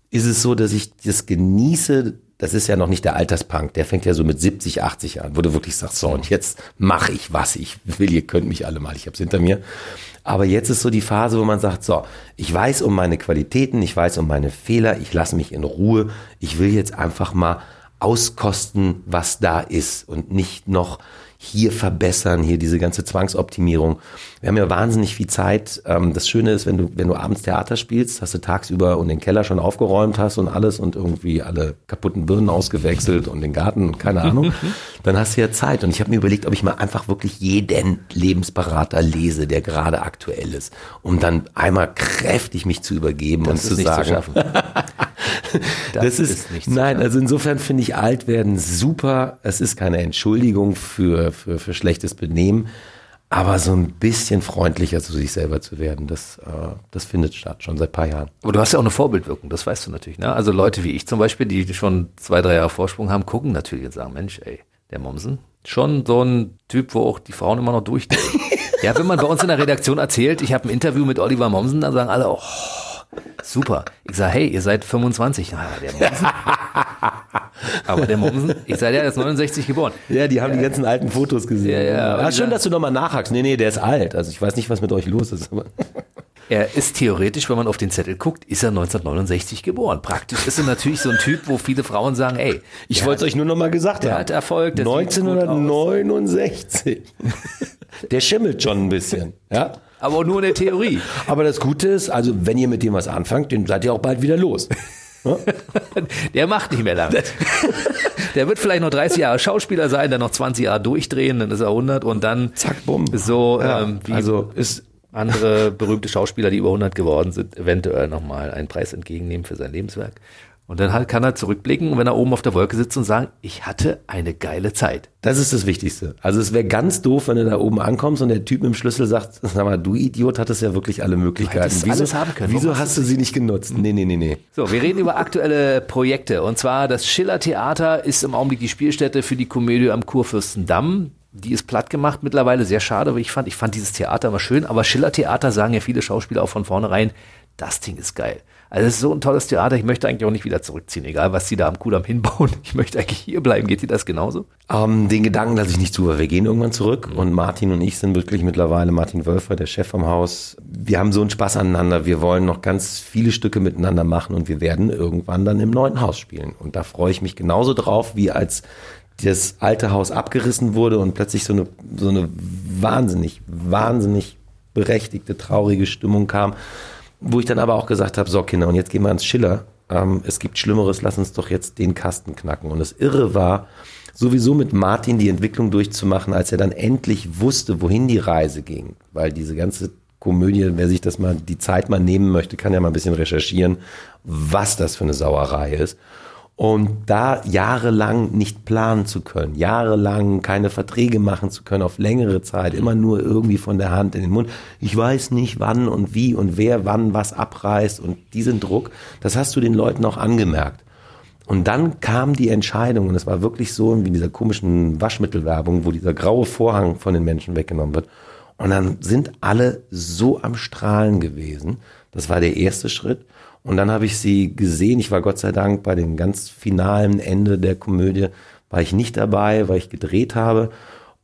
ist es so, dass ich das genieße. Das ist ja noch nicht der Alterspunk. Der fängt ja so mit 70, 80 an, wo du wirklich sagst, so, und jetzt mache ich, was ich will. Ihr könnt mich alle mal, ich hab's hinter mir. Aber jetzt ist so die Phase, wo man sagt, so, ich weiß um meine Qualitäten, ich weiß um meine Fehler, ich lasse mich in Ruhe. Ich will jetzt einfach mal auskosten, was da ist und nicht noch hier verbessern, hier diese ganze Zwangsoptimierung. Wir haben ja wahnsinnig viel Zeit. Ähm, das Schöne ist, wenn du, wenn du abends Theater spielst, hast du tagsüber und den Keller schon aufgeräumt hast und alles und irgendwie alle kaputten Birnen ausgewechselt und den Garten und keine Ahnung, <laughs> dann hast du ja Zeit. Und ich habe mir überlegt, ob ich mal einfach wirklich jeden Lebensberater lese, der gerade aktuell ist, um dann einmal kräftig mich zu übergeben das und zu sagen. Zu <laughs> das, das, ist, ist nicht nein, also insofern finde ich alt werden super. Es ist keine Entschuldigung für, für, für schlechtes Benehmen. Aber so ein bisschen freundlicher zu sich selber zu werden, das, äh, das findet statt, schon seit paar Jahren. Aber du hast ja auch eine Vorbildwirkung, das weißt du natürlich. Ne? Also Leute wie ich zum Beispiel, die schon zwei, drei Jahre Vorsprung haben, gucken natürlich und sagen, Mensch, ey, der Mommsen, schon so ein Typ, wo auch die Frauen immer noch durchdrehen. <laughs> ja, wenn man bei uns in der Redaktion erzählt, ich habe ein Interview mit Oliver Mommsen, dann sagen alle, oh, Super. Ich sage, hey, ihr seid 25. Na, der Mommsen. <laughs> Aber der Mommsen, ich sage, der ist 69 geboren. Ja, die haben ja. die ganzen alten Fotos gesehen. Ja, ja. Ah, schön, dass du nochmal nachhakst. Nee, nee, der ist alt. Also ich weiß nicht, was mit euch los ist. Aber <laughs> er ist theoretisch, wenn man auf den Zettel guckt, ist er 1969 geboren. Praktisch ist er natürlich so ein Typ, wo viele Frauen sagen, ey. Ich wollte es euch nur nochmal gesagt der haben. hat Erfolg. 1969. <laughs> der schimmelt schon ein bisschen. Ja aber nur in der Theorie. <laughs> Aber das Gute ist, also wenn ihr mit dem was anfangt, dann seid ihr auch bald wieder los. <laughs> Der macht nicht mehr lange. <laughs> Der wird vielleicht noch 30 Jahre Schauspieler sein, dann noch 20 Jahre durchdrehen, dann ist er 100 und dann zack, bumm. So ja, ähm, wie also ist andere berühmte Schauspieler, die über 100 geworden sind, eventuell nochmal einen Preis entgegennehmen für sein Lebenswerk. Und dann halt kann er zurückblicken, wenn er oben auf der Wolke sitzt und sagen, ich hatte eine geile Zeit. Das ist das Wichtigste. Also es wäre ganz doof, wenn du da oben ankommst und der Typ mit dem Schlüssel sagt, sag mal, du Idiot, hattest ja wirklich alle Möglichkeiten. Du wieso, alles haben können. Wieso hast du sie nicht genutzt? Nee, nee, nee, nee. So, wir reden über aktuelle Projekte. Und zwar das Schiller Theater ist im Augenblick die Spielstätte für die Komödie am Kurfürstendamm. Die ist platt gemacht mittlerweile, sehr schade, weil ich fand, ich fand dieses Theater immer schön, aber Schiller Theater sagen ja viele Schauspieler auch von vornherein, das Ding ist geil. Also es ist so ein tolles Theater, ich möchte eigentlich auch nicht wieder zurückziehen, egal was sie da am Kudamm <laughs> hinbauen. Ich möchte eigentlich hier bleiben. Geht dir das genauso? Ähm, den Gedanken lasse ich nicht zu, weil wir gehen irgendwann zurück mhm. und Martin und ich sind wirklich mittlerweile, Martin Wölfer, der Chef vom Haus, wir haben so einen Spaß aneinander. Wir wollen noch ganz viele Stücke miteinander machen und wir werden irgendwann dann im neuen Haus spielen. Und da freue ich mich genauso drauf, wie als das alte Haus abgerissen wurde und plötzlich so eine, so eine wahnsinnig, wahnsinnig berechtigte, traurige Stimmung kam wo ich dann aber auch gesagt habe, so Kinder, und jetzt gehen wir ans Schiller. Ähm, es gibt Schlimmeres, lass uns doch jetzt den Kasten knacken. Und das Irre war, sowieso mit Martin die Entwicklung durchzumachen, als er dann endlich wusste, wohin die Reise ging. Weil diese ganze Komödie, wer sich das mal die Zeit mal nehmen möchte, kann ja mal ein bisschen recherchieren, was das für eine Sauerei ist. Und da jahrelang nicht planen zu können, jahrelang keine Verträge machen zu können auf längere Zeit, immer nur irgendwie von der Hand in den Mund. Ich weiß nicht, wann und wie und wer wann was abreißt und diesen Druck, das hast du den Leuten auch angemerkt. Und dann kam die Entscheidung, und es war wirklich so wie in dieser komischen Waschmittelwerbung, wo dieser graue Vorhang von den Menschen weggenommen wird. Und dann sind alle so am Strahlen gewesen. Das war der erste Schritt. Und dann habe ich sie gesehen. Ich war Gott sei Dank bei dem ganz finalen Ende der Komödie, war ich nicht dabei, weil ich gedreht habe.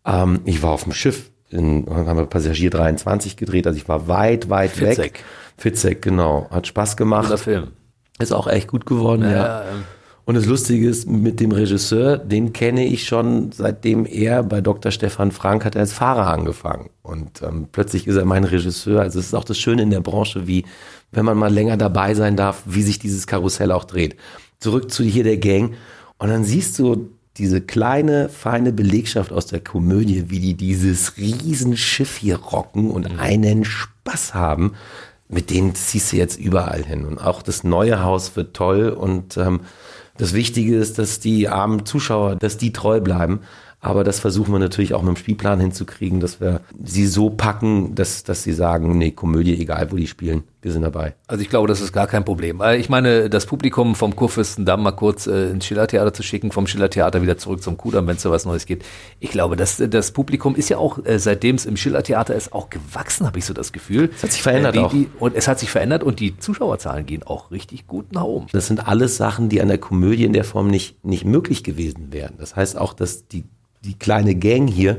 Ähm, ich war auf dem Schiff, in, haben wir Passagier 23 gedreht, also ich war weit, weit Fitzek. weg. Fitzek, genau. Hat Spaß gemacht. Guter Film. Ist auch echt gut geworden, ja. ja. Ähm. Und das Lustige ist, mit dem Regisseur, den kenne ich schon, seitdem er bei Dr. Stefan Frank hat er als Fahrer angefangen. Und ähm, plötzlich ist er mein Regisseur. Also es ist auch das Schöne in der Branche, wie wenn man mal länger dabei sein darf, wie sich dieses Karussell auch dreht. Zurück zu hier der Gang. Und dann siehst du diese kleine, feine Belegschaft aus der Komödie, wie die dieses Riesenschiff hier rocken und mhm. einen Spaß haben. Mit denen ziehst du jetzt überall hin. Und auch das neue Haus wird toll. Und ähm, das Wichtige ist, dass die armen Zuschauer, dass die treu bleiben. Aber das versuchen wir natürlich auch mit dem Spielplan hinzukriegen, dass wir sie so packen, dass, dass sie sagen, nee, Komödie, egal wo die spielen, wir sind dabei. Also ich glaube, das ist gar kein Problem. Äh, ich meine, das Publikum vom Kurfürstendamm mal kurz äh, ins Schillertheater zu schicken, vom Schillertheater wieder zurück zum Kudamm, wenn es da was Neues gibt. Ich glaube, das, das Publikum ist ja auch, äh, seitdem es im Schillertheater ist, auch gewachsen, habe ich so das Gefühl. Es hat sich verändert die, auch. Die, und es hat sich verändert und die Zuschauerzahlen gehen auch richtig gut nach oben. Das sind alles Sachen, die an der Komödie in der Form nicht, nicht möglich gewesen wären. Das heißt auch, dass die die kleine Gang hier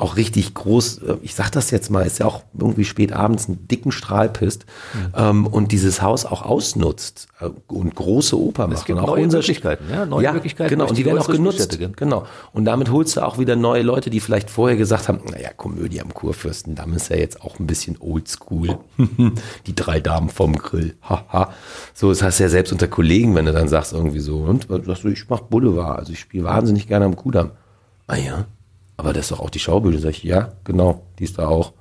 auch richtig groß, äh, ich sag das jetzt mal, ist ja auch irgendwie spät abends einen dicken Strahl pisst mhm. ähm, und dieses Haus auch ausnutzt äh, und große Oper macht. Es gibt und auch neue Möglichkeiten, ja, neue ja, Möglichkeiten. Genau, und die werden auch genutzt. Genau. Und damit holst du auch wieder neue Leute, die vielleicht vorher gesagt haben, naja, Komödie am Kurfürstendamm ist ja jetzt auch ein bisschen oldschool. <laughs> die drei Damen vom Grill. Haha. so, das hast du ja selbst unter Kollegen, wenn du dann sagst irgendwie so, und sagst du, ich mach Boulevard, also ich spiele wahnsinnig gerne am Kudamm. Ah ja, aber das ist doch auch die Schaubühne. Sag ich, ja, genau, die ist da auch.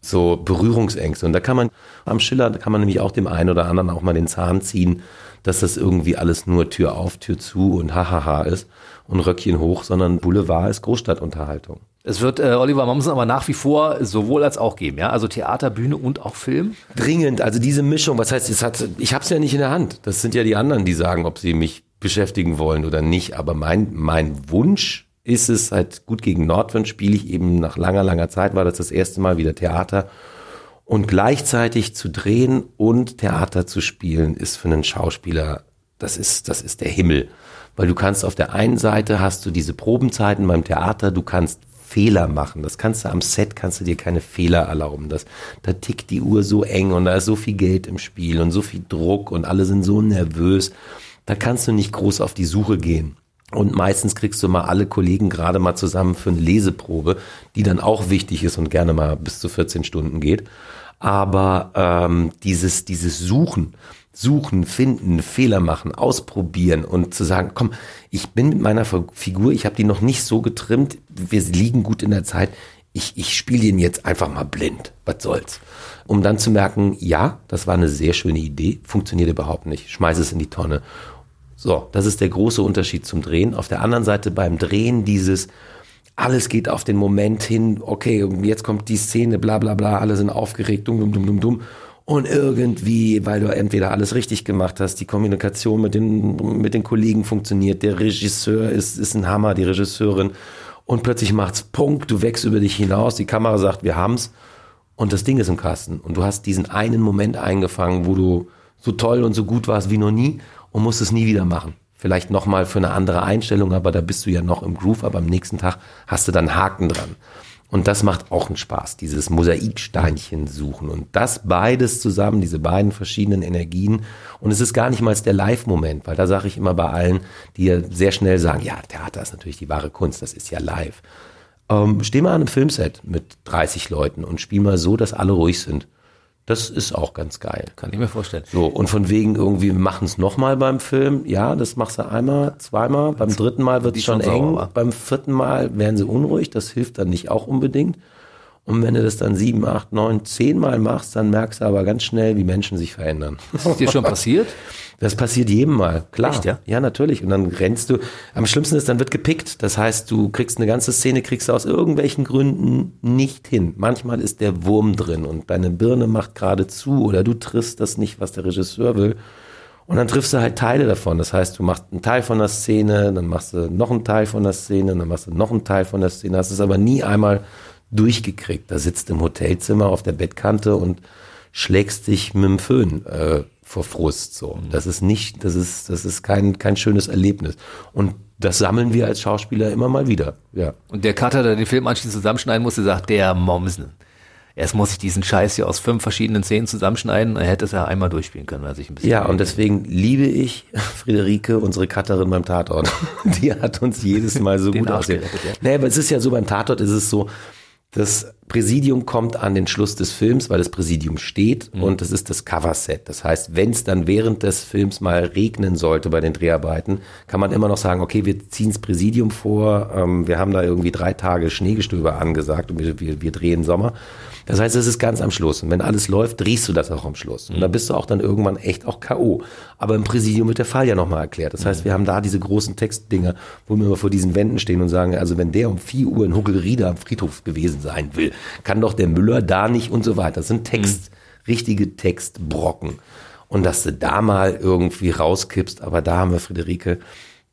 So Berührungsängste. Und da kann man am Schiller, da kann man nämlich auch dem einen oder anderen auch mal den Zahn ziehen, dass das irgendwie alles nur Tür auf, Tür zu und hahaha ist und Röckchen hoch, sondern Boulevard ist Großstadtunterhaltung. Es wird äh, Oliver Mommsen aber nach wie vor sowohl als auch geben, ja? Also Theater, Bühne und auch Film? Dringend, also diese Mischung, was heißt, es hat, ich habe es ja nicht in der Hand. Das sind ja die anderen, die sagen, ob sie mich beschäftigen wollen oder nicht. Aber mein, mein Wunsch ist es halt gut gegen Nordwind spiele ich eben nach langer, langer Zeit, war das das erste Mal wieder Theater. Und gleichzeitig zu drehen und Theater zu spielen, ist für einen Schauspieler, das ist, das ist der Himmel. Weil du kannst auf der einen Seite hast du diese Probenzeiten beim Theater, du kannst Fehler machen. Das kannst du am Set, kannst du dir keine Fehler erlauben. Das, da tickt die Uhr so eng und da ist so viel Geld im Spiel und so viel Druck und alle sind so nervös. Da kannst du nicht groß auf die Suche gehen. Und meistens kriegst du mal alle Kollegen gerade mal zusammen für eine Leseprobe, die dann auch wichtig ist und gerne mal bis zu 14 Stunden geht. Aber ähm, dieses, dieses Suchen, Suchen, finden, Fehler machen, ausprobieren und zu sagen, komm, ich bin mit meiner Figur, ich habe die noch nicht so getrimmt, wir liegen gut in der Zeit, ich, ich spiele ihn jetzt einfach mal blind, was soll's. Um dann zu merken, ja, das war eine sehr schöne Idee, funktioniert überhaupt nicht, schmeiß es in die Tonne so, das ist der große Unterschied zum Drehen. Auf der anderen Seite beim Drehen dieses, alles geht auf den Moment hin, okay, jetzt kommt die Szene, bla bla bla, alle sind aufgeregt, dumm, dumm, dumm, dumm, dumm. Und irgendwie, weil du entweder alles richtig gemacht hast, die Kommunikation mit den, mit den Kollegen funktioniert, der Regisseur ist, ist ein Hammer, die Regisseurin. Und plötzlich macht's Punkt, du wächst über dich hinaus, die Kamera sagt, wir haben's. Und das Ding ist im Kasten. Und du hast diesen einen Moment eingefangen, wo du so toll und so gut warst wie noch nie und musst es nie wieder machen. Vielleicht nochmal für eine andere Einstellung, aber da bist du ja noch im Groove, aber am nächsten Tag hast du dann Haken dran. Und das macht auch einen Spaß, dieses Mosaiksteinchen suchen. Und das beides zusammen, diese beiden verschiedenen Energien. Und es ist gar nicht mal der Live-Moment, weil da sage ich immer bei allen, die ja sehr schnell sagen, ja, Theater ist natürlich die wahre Kunst, das ist ja live. Ähm, steh mal an einem Filmset mit 30 Leuten und spiel mal so, dass alle ruhig sind. Das ist auch ganz geil. Kann ich mir vorstellen. So, und von wegen irgendwie, wir machen es nochmal beim Film. Ja, das machst du einmal, zweimal. Beim dritten Mal wird es schon eng. Sauer. Beim vierten Mal werden sie unruhig. Das hilft dann nicht auch unbedingt. Und wenn du das dann sieben, acht, neun, zehn Mal machst, dann merkst du aber ganz schnell, wie Menschen sich verändern. Ist dir schon passiert? Das passiert jedem Mal, klar. Echt, ja? Ja, natürlich. Und dann rennst du. Am schlimmsten ist, dann wird gepickt. Das heißt, du kriegst eine ganze Szene, kriegst du aus irgendwelchen Gründen nicht hin. Manchmal ist der Wurm drin und deine Birne macht gerade zu oder du triffst das nicht, was der Regisseur will. Und dann triffst du halt Teile davon. Das heißt, du machst einen Teil von der Szene, dann machst du noch einen Teil von der Szene, dann machst du noch einen Teil von der Szene. Hast es aber nie einmal durchgekriegt. Da sitzt im Hotelzimmer auf der Bettkante und schlägst dich mit dem Föhn äh, vor Frust. So, das ist nicht, das ist, das ist kein kein schönes Erlebnis. Und das sammeln wir als Schauspieler immer mal wieder. Ja. Und der Cutter, der den Film anschließend zusammenschneiden musste, sagt, der Momsen. Erst muss ich diesen Scheiß hier aus fünf verschiedenen Szenen zusammenschneiden. Er hätte es ja einmal durchspielen können, weil sich ein bisschen. Ja, und deswegen liebe ich <laughs> Friederike, unsere Cutterin beim Tatort. <laughs> Die hat uns jedes Mal so gut Arsch aussehen. gerettet, ja. Nee, aber es ist ja so, beim Tatort ist es so, das Präsidium kommt an den Schluss des Films, weil das Präsidium steht und das ist das Coverset. Das heißt, wenn es dann während des Films mal regnen sollte bei den Dreharbeiten, kann man immer noch sagen, okay, wir ziehen das Präsidium vor, ähm, wir haben da irgendwie drei Tage Schneegestöber angesagt und wir, wir, wir drehen Sommer. Das heißt, es ist ganz am Schluss. Und wenn alles läuft, drehst du das auch am Schluss. Und dann bist du auch dann irgendwann echt auch K.O. Aber im Präsidium wird der Fall ja nochmal erklärt. Das heißt, wir haben da diese großen Textdinger, wo wir immer vor diesen Wänden stehen und sagen, also wenn der um 4 Uhr in Huckelriede am Friedhof gewesen sein will, kann doch der Müller da nicht und so weiter. Das sind Text, richtige Textbrocken. Und dass du da mal irgendwie rauskippst, aber da haben wir Friederike,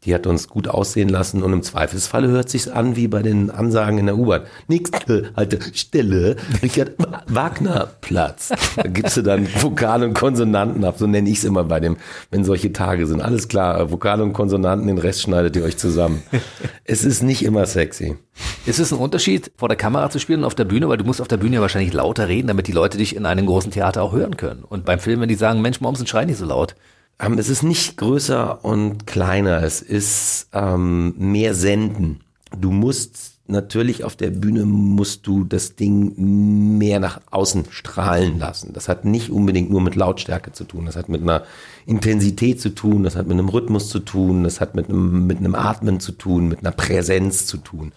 die hat uns gut aussehen lassen und im Zweifelsfalle hört sich's an wie bei den Ansagen in der U-Bahn. Nächste halte Stelle, Richard Wagner Platz. Da gibst du dann Vokale und Konsonanten ab, so nenne ich's immer bei dem, wenn solche Tage sind. Alles klar, Vokale und Konsonanten, den Rest schneidet ihr euch zusammen. es ist nicht immer sexy. Ist es ein Unterschied, vor der Kamera zu spielen und auf der Bühne? Weil du musst auf der Bühne ja wahrscheinlich lauter reden, damit die Leute dich in einem großen Theater auch hören können. Und beim Film, wenn die sagen, Mensch, Momsen, schrei nicht so laut. Ähm, es ist nicht größer und kleiner, es ist ähm, mehr senden. Du musst natürlich auf der Bühne musst du das Ding mehr nach außen strahlen lassen. Das hat nicht unbedingt nur mit Lautstärke zu tun. Das hat mit einer Intensität zu tun, das hat mit einem Rhythmus zu tun, das hat mit einem, mit einem Atmen zu tun, mit einer Präsenz zu tun.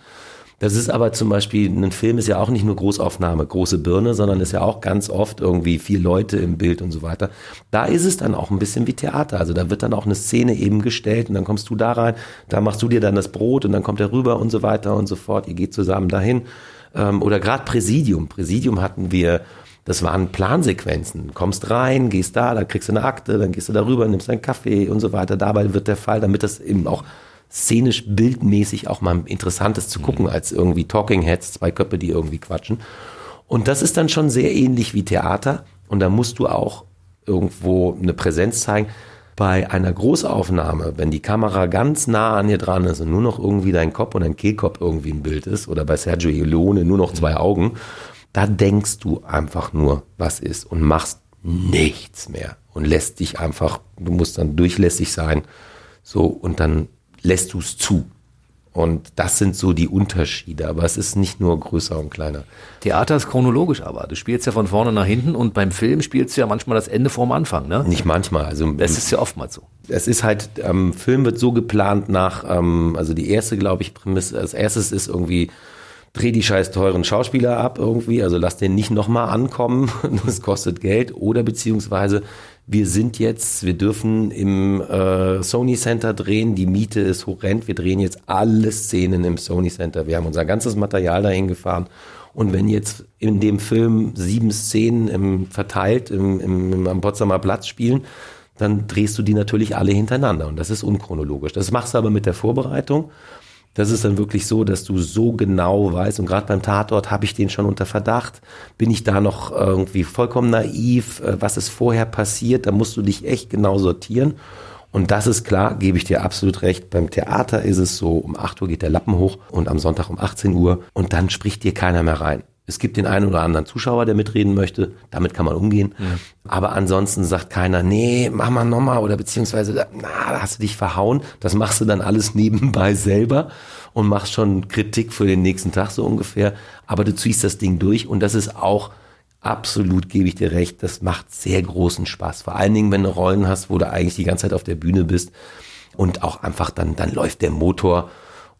Das ist aber zum Beispiel, ein Film ist ja auch nicht nur Großaufnahme, große Birne, sondern ist ja auch ganz oft irgendwie vier Leute im Bild und so weiter. Da ist es dann auch ein bisschen wie Theater. Also da wird dann auch eine Szene eben gestellt und dann kommst du da rein, da machst du dir dann das Brot und dann kommt er rüber und so weiter und so fort. Ihr geht zusammen dahin. Ähm, oder gerade Präsidium. Präsidium hatten wir, das waren Plansequenzen. Kommst rein, gehst da, da kriegst du eine Akte, dann gehst du darüber, nimmst einen Kaffee und so weiter. Dabei wird der Fall, damit das eben auch szenisch, bildmäßig auch mal interessant ist zu gucken, als irgendwie Talking Heads, zwei Köpfe, die irgendwie quatschen. Und das ist dann schon sehr ähnlich wie Theater. Und da musst du auch irgendwo eine Präsenz zeigen. Bei einer Großaufnahme, wenn die Kamera ganz nah an dir dran ist und nur noch irgendwie dein Kopf und dein Kehlkopf irgendwie im Bild ist, oder bei Sergio Leone nur noch zwei Augen, da denkst du einfach nur, was ist und machst nichts mehr und lässt dich einfach, du musst dann durchlässig sein, so und dann lässt du es zu. Und das sind so die Unterschiede, aber es ist nicht nur größer und kleiner. Theater ist chronologisch aber. Du spielst ja von vorne nach hinten und beim Film spielst du ja manchmal das Ende vorm Anfang, ne? Nicht manchmal, also Das ist ja oftmals so. es ist halt, ähm, Film wird so geplant nach, ähm, also die erste, glaube ich, Prämisse, als erstes ist irgendwie, dreh die scheiß teuren Schauspieler ab irgendwie, also lass den nicht nochmal ankommen, <laughs> das kostet Geld, oder beziehungsweise wir sind jetzt, wir dürfen im äh, Sony Center drehen, die Miete ist horrend, wir drehen jetzt alle Szenen im Sony Center, wir haben unser ganzes Material dahin gefahren. Und wenn jetzt in dem Film sieben Szenen im, verteilt im, im, am Potsdamer Platz spielen, dann drehst du die natürlich alle hintereinander. Und das ist unchronologisch. Das machst du aber mit der Vorbereitung. Das ist dann wirklich so, dass du so genau weißt und gerade beim Tatort habe ich den schon unter Verdacht. Bin ich da noch irgendwie vollkommen naiv? Äh, Was ist vorher passiert? Da musst du dich echt genau sortieren. Und das ist klar, gebe ich dir absolut recht. Beim Theater ist es so, um 8 Uhr geht der Lappen hoch und am Sonntag um 18 Uhr und dann spricht dir keiner mehr rein. Es gibt den einen oder anderen Zuschauer, der mitreden möchte. Damit kann man umgehen. Aber ansonsten sagt keiner, nee, mach mal nochmal oder beziehungsweise, na, da hast du dich verhauen. Das machst du dann alles <laughs> nebenbei selber und machst schon Kritik für den nächsten Tag so ungefähr. Aber du ziehst das Ding durch und das ist auch absolut, gebe ich dir recht, das macht sehr großen Spaß. Vor allen Dingen, wenn du Rollen hast, wo du eigentlich die ganze Zeit auf der Bühne bist und auch einfach dann, dann läuft der Motor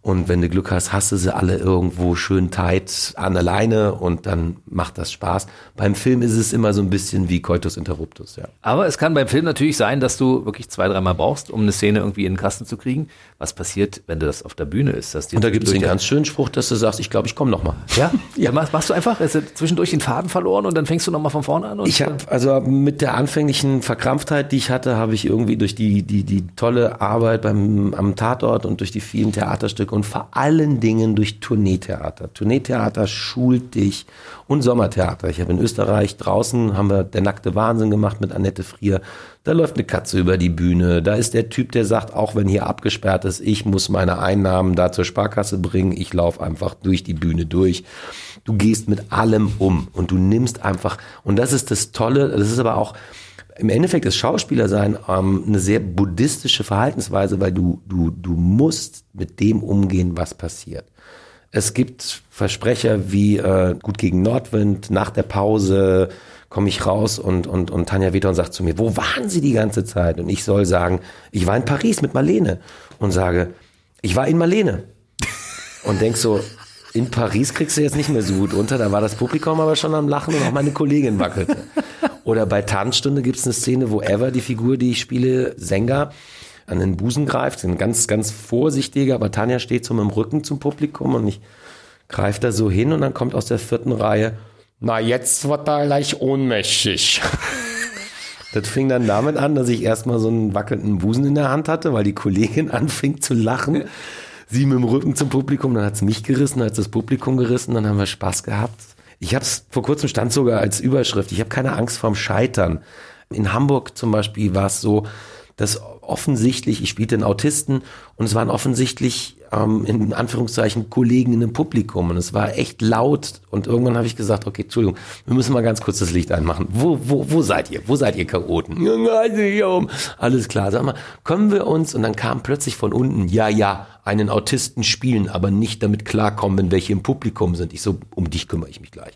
Und wenn du Glück hast, hast du sie alle irgendwo schön tight an der Leine und dann macht das Spaß. Beim Film ist es immer so ein bisschen wie Coitus Interruptus, ja. Aber es kann beim Film natürlich sein, dass du wirklich zwei, dreimal brauchst, um eine Szene irgendwie in den Kasten zu kriegen. Was passiert, wenn du das auf der Bühne ist? Dass und da gibt es den ganz schönen Spruch, dass du sagst, ich glaube, ich komme nochmal. Ja? <laughs> ja. Machst, machst du einfach also zwischendurch den Faden verloren und dann fängst du nochmal von vorne an? ich habe, also mit der anfänglichen Verkrampftheit, die ich hatte, habe ich irgendwie durch die, die, die tolle Arbeit beim, am Tatort und durch die vielen Theaterstücke und vor allen Dingen durch Tourneetheater. Tourneetheater schult dich und Sommertheater. Ich habe in Österreich draußen haben wir der nackte Wahnsinn gemacht mit Annette Frier. Da läuft eine Katze über die Bühne. Da ist der Typ, der sagt, auch wenn hier abgesperrt ist, ich muss meine Einnahmen da zur Sparkasse bringen. Ich laufe einfach durch die Bühne durch. Du gehst mit allem um und du nimmst einfach, und das ist das Tolle, das ist aber auch, im Endeffekt ist Schauspieler ähm, eine sehr buddhistische Verhaltensweise, weil du, du, du musst mit dem umgehen, was passiert. Es gibt Versprecher wie äh, gut gegen Nordwind, nach der Pause komme ich raus und, und, und Tanja Weton sagt zu mir, wo waren Sie die ganze Zeit? Und ich soll sagen, ich war in Paris mit Marlene und sage, ich war in Marlene. <laughs> Und denk so, in Paris kriegst du jetzt nicht mehr so gut unter, da war das Publikum aber schon am Lachen und auch meine Kollegin wackelte. <laughs> Oder bei Tanzstunde gibt es eine Szene, wo Ever, die Figur, die ich spiele, Sänger, an den Busen greift. Ein ganz, ganz vorsichtiger, aber Tanja steht so mit dem Rücken zum Publikum und ich greife da so hin und dann kommt aus der vierten Reihe, na jetzt wird er gleich ohnmächtig. <laughs> Das fing dann damit an, dass ich erstmal so einen wackelnden Busen in der Hand hatte, weil die Kollegin <laughs> anfing zu lachen. Sie mit dem Rücken zum Publikum, dann hat es mich gerissen, dann hat das Publikum gerissen, dann haben wir Spaß gehabt. Ich habe es vor kurzem stand sogar als Überschrift. Ich habe keine Angst vorm Scheitern. In Hamburg zum Beispiel war es so, dass offensichtlich, ich spielte einen Autisten und es waren offensichtlich ähm, in Anführungszeichen Kollegen in dem Publikum und es war echt laut und irgendwann habe ich gesagt, okay, Entschuldigung, wir müssen mal ganz kurz das Licht einmachen. Wo, wo, wo seid ihr? Wo seid ihr Chaoten? Alles klar, sag mal, können wir uns und dann kam plötzlich von unten, ja, ja, einen Autisten spielen, aber nicht damit klarkommen, wenn welche im Publikum sind. Ich so, um dich kümmere ich mich gleich.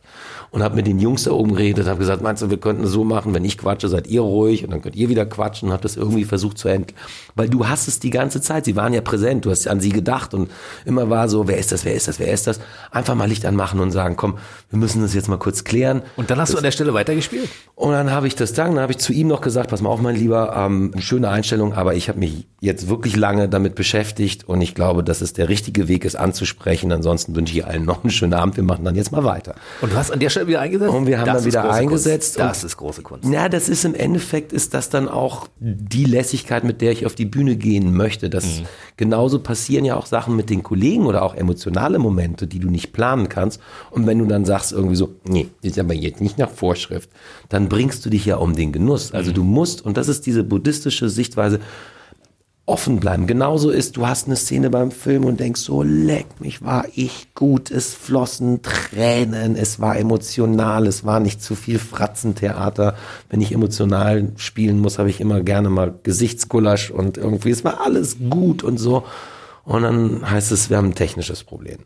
Und habe mit den Jungs da oben geredet, habe gesagt, meinst du, wir könnten es so machen, wenn ich quatsche, seid ihr ruhig und dann könnt ihr wieder quatschen und habe das irgendwie versucht zu enden. Weil du hast es die ganze Zeit, sie waren ja präsent, du hast an sie gedacht und immer war so, wer ist das, wer ist das, wer ist das? Einfach mal Licht anmachen und sagen, komm, wir müssen das jetzt mal kurz klären. Und dann hast das, du an der Stelle weitergespielt? Und dann habe ich das dann, dann habe ich zu ihm noch gesagt, pass mal auf, mein Lieber, ähm, schöne Einstellung, aber ich habe mich jetzt wirklich lange damit beschäftigt und ich glaube, dass es der richtige Weg ist anzusprechen. Ansonsten wünsche ich allen noch einen schönen Abend. Wir machen dann jetzt mal weiter. Und du hast an der Stelle wieder eingesetzt? Und wir haben das dann wieder eingesetzt. Kunst. Das ist große Kunst. Ja, das ist im Endeffekt ist das dann auch die Lässigkeit, mit der ich auf die Bühne gehen möchte. Das mhm. genauso passieren ja auch Sachen mit den Kollegen oder auch emotionale Momente, die du nicht planen kannst. Und wenn du dann sagst irgendwie so, nee, das ist aber jetzt nicht nach Vorschrift, dann bringst du dich ja um den Genuss. Also mhm. du musst, und das ist diese buddhistische Sichtweise, offen bleiben. Genauso ist, du hast eine Szene beim Film und denkst so, leck mich, war ich gut, es flossen Tränen, es war emotional, es war nicht zu viel Fratzentheater. Wenn ich emotional spielen muss, habe ich immer gerne mal Gesichtsgulasch und irgendwie, es war alles gut und so. Und dann heißt es, wir haben ein technisches Problem.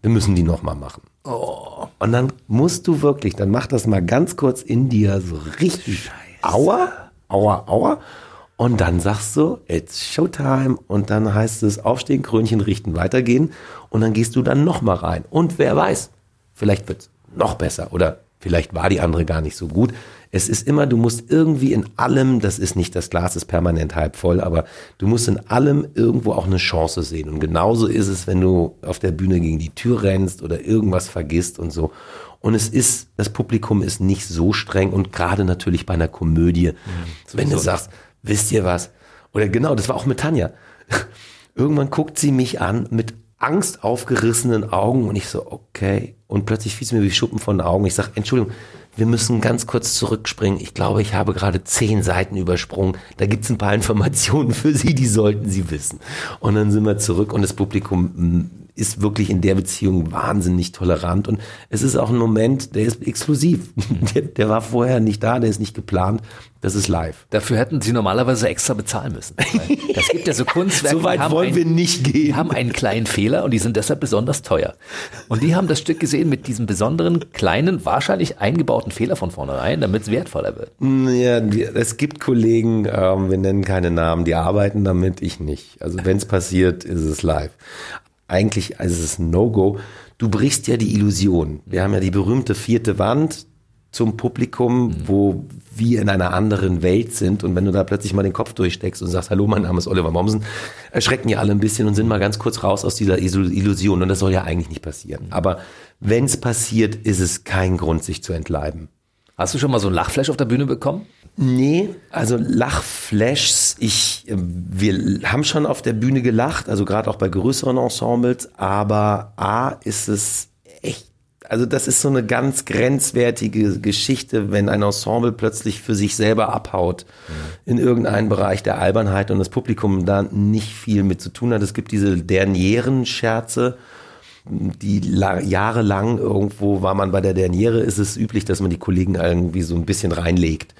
Wir müssen die nochmal machen. Oh. Und dann musst du wirklich, dann mach das mal ganz kurz in dir so richtig Scheiße. Aua, aua, aua. Und dann sagst du, it's Showtime. Und dann heißt es aufstehen, Krönchen richten, weitergehen. Und dann gehst du dann nochmal rein. Und wer weiß, vielleicht wird's noch besser. Oder vielleicht war die andere gar nicht so gut. Es ist immer, du musst irgendwie in allem, das ist nicht, das Glas ist permanent halb voll, aber du musst in allem irgendwo auch eine Chance sehen. Und genauso ist es, wenn du auf der Bühne gegen die Tür rennst oder irgendwas vergisst und so. Und es ist, das Publikum ist nicht so streng und gerade natürlich bei einer Komödie, mhm, wenn du sagst, wisst ihr was? Oder genau, das war auch mit Tanja. <laughs> Irgendwann guckt sie mich an mit Angst aufgerissenen Augen und ich so, okay. Und plötzlich fiel es mir wie Schuppen von den Augen. Ich sage, Entschuldigung, wir müssen ganz kurz zurückspringen. Ich glaube, ich habe gerade zehn Seiten übersprungen. Da gibt's ein paar Informationen für Sie, die sollten Sie wissen. Und dann sind wir zurück und das Publikum ist wirklich in der Beziehung wahnsinnig tolerant und es ist auch ein Moment, der ist exklusiv. <laughs> Der, der war vorher nicht da, der ist nicht geplant. Das ist live. Dafür hätten sie normalerweise extra bezahlen müssen. <laughs> Das gibt ja so Kunstwerke. so weit wollen ein, wir nicht gehen. Die haben einen kleinen Fehler und die sind deshalb besonders teuer. Und die haben das Stück gesehen mit diesem besonderen, kleinen, wahrscheinlich eingebauten Fehler von vornherein, damit es wertvoller wird. Ja, es gibt Kollegen, ähm, wir nennen keine Namen, die arbeiten damit, ich nicht. Also wenn es passiert, ist es live. Eigentlich, also es ist ein No-Go. Du brichst ja die Illusion. Wir haben ja die berühmte vierte Wand zum Publikum, mhm. wo wir in einer anderen Welt sind. Und wenn du da plötzlich mal den Kopf durchsteckst und sagst, hallo, mein Name ist Oliver Mommsen, erschrecken ja alle ein bisschen und sind mal ganz kurz raus aus dieser Illusion. Und das soll ja eigentlich nicht passieren. Aber wenn es passiert, ist es kein Grund, sich zu entleiben. Hast du schon mal so ein Lachflash auf der Bühne bekommen? Nee, also Lachflashs, ich, wir haben schon auf der Bühne gelacht, also gerade auch bei größeren Ensembles, aber A ist es echt, also das ist so eine ganz grenzwertige Geschichte, wenn ein Ensemble plötzlich für sich selber abhaut mhm. in irgendeinen Bereich der Albernheit und das Publikum da nicht viel mit zu tun hat. Es gibt diese dernieren Scherze, die jahrelang irgendwo war man bei der Derniere, ist es üblich, dass man die Kollegen irgendwie so ein bisschen reinlegt.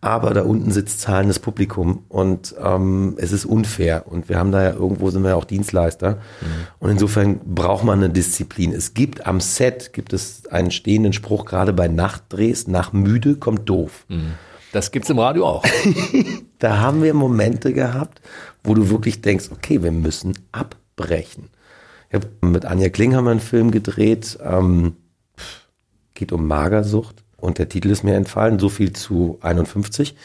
Aber da unten sitzt zahlendes Publikum und ähm, es ist unfair. Und wir haben da ja irgendwo sind wir ja auch Dienstleister. Mhm. Und insofern braucht man eine Disziplin. Es gibt am Set gibt es einen stehenden Spruch, gerade bei Nachtdrehs, nach müde kommt doof. Mhm. Das gibt's im Radio auch. <laughs> da haben wir Momente gehabt, wo du wirklich denkst, okay, wir müssen abbrechen. Ich hab mit Anja Kling haben wir einen Film gedreht, ähm, geht um Magersucht und der Titel ist mir entfallen, so viel zu 51.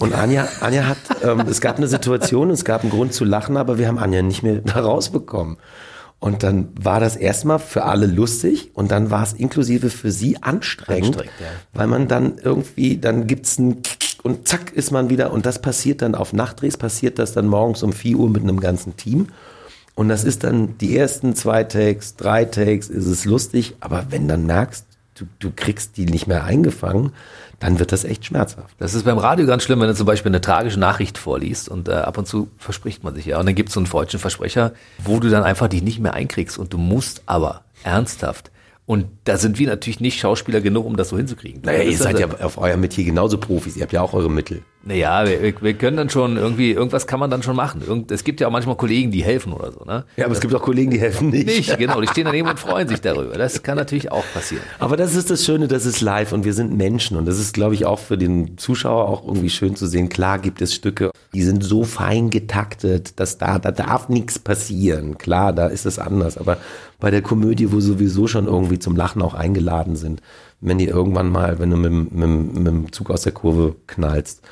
Und Anja, Anja hat, ähm, es gab eine Situation, es gab einen Grund zu lachen, aber wir haben Anja nicht mehr da rausbekommen. Und dann war das erstmal für alle lustig und dann war es inklusive für sie anstrengend, anstrengend ja. weil man dann irgendwie, dann gibt's ein und zack ist man wieder und das passiert dann auf Nachtdrehs, passiert das dann morgens um 4 Uhr mit einem ganzen Team. Und das ist dann die ersten zwei Takes, drei Takes, ist es lustig, aber wenn dann merkst, du, du kriegst die nicht mehr eingefangen, dann wird das echt schmerzhaft. Das ist beim Radio ganz schlimm, wenn du zum Beispiel eine tragische Nachricht vorliest und äh, ab und zu verspricht man sich ja. Und dann gibt es so einen falschen Versprecher, wo du dann einfach dich nicht mehr einkriegst und du musst aber ernsthaft und da sind wir natürlich nicht Schauspieler genug, um das so hinzukriegen. Naja, ihr seid ja auf eurem Metier genauso Profis. Ihr habt ja auch eure Mittel. Naja, wir, wir können dann schon irgendwie, irgendwas kann man dann schon machen. Irgend, es gibt ja auch manchmal Kollegen, die helfen oder so, ne? Ja, aber es gibt auch Kollegen, die helfen nicht. Nicht, genau. Die stehen daneben und freuen sich darüber. Das kann natürlich auch passieren. Aber das ist das Schöne, das ist live und wir sind Menschen und das ist, glaube ich, auch für den Zuschauer auch irgendwie schön zu sehen. Klar gibt es Stücke, die sind so fein getaktet, dass da, da darf nichts passieren. Klar, da ist es anders. Aber bei der Komödie, wo sowieso schon irgendwie zum Lachen auch eingeladen sind, wenn die irgendwann mal, wenn du mit, mit, mit dem Zug aus der Kurve knallst,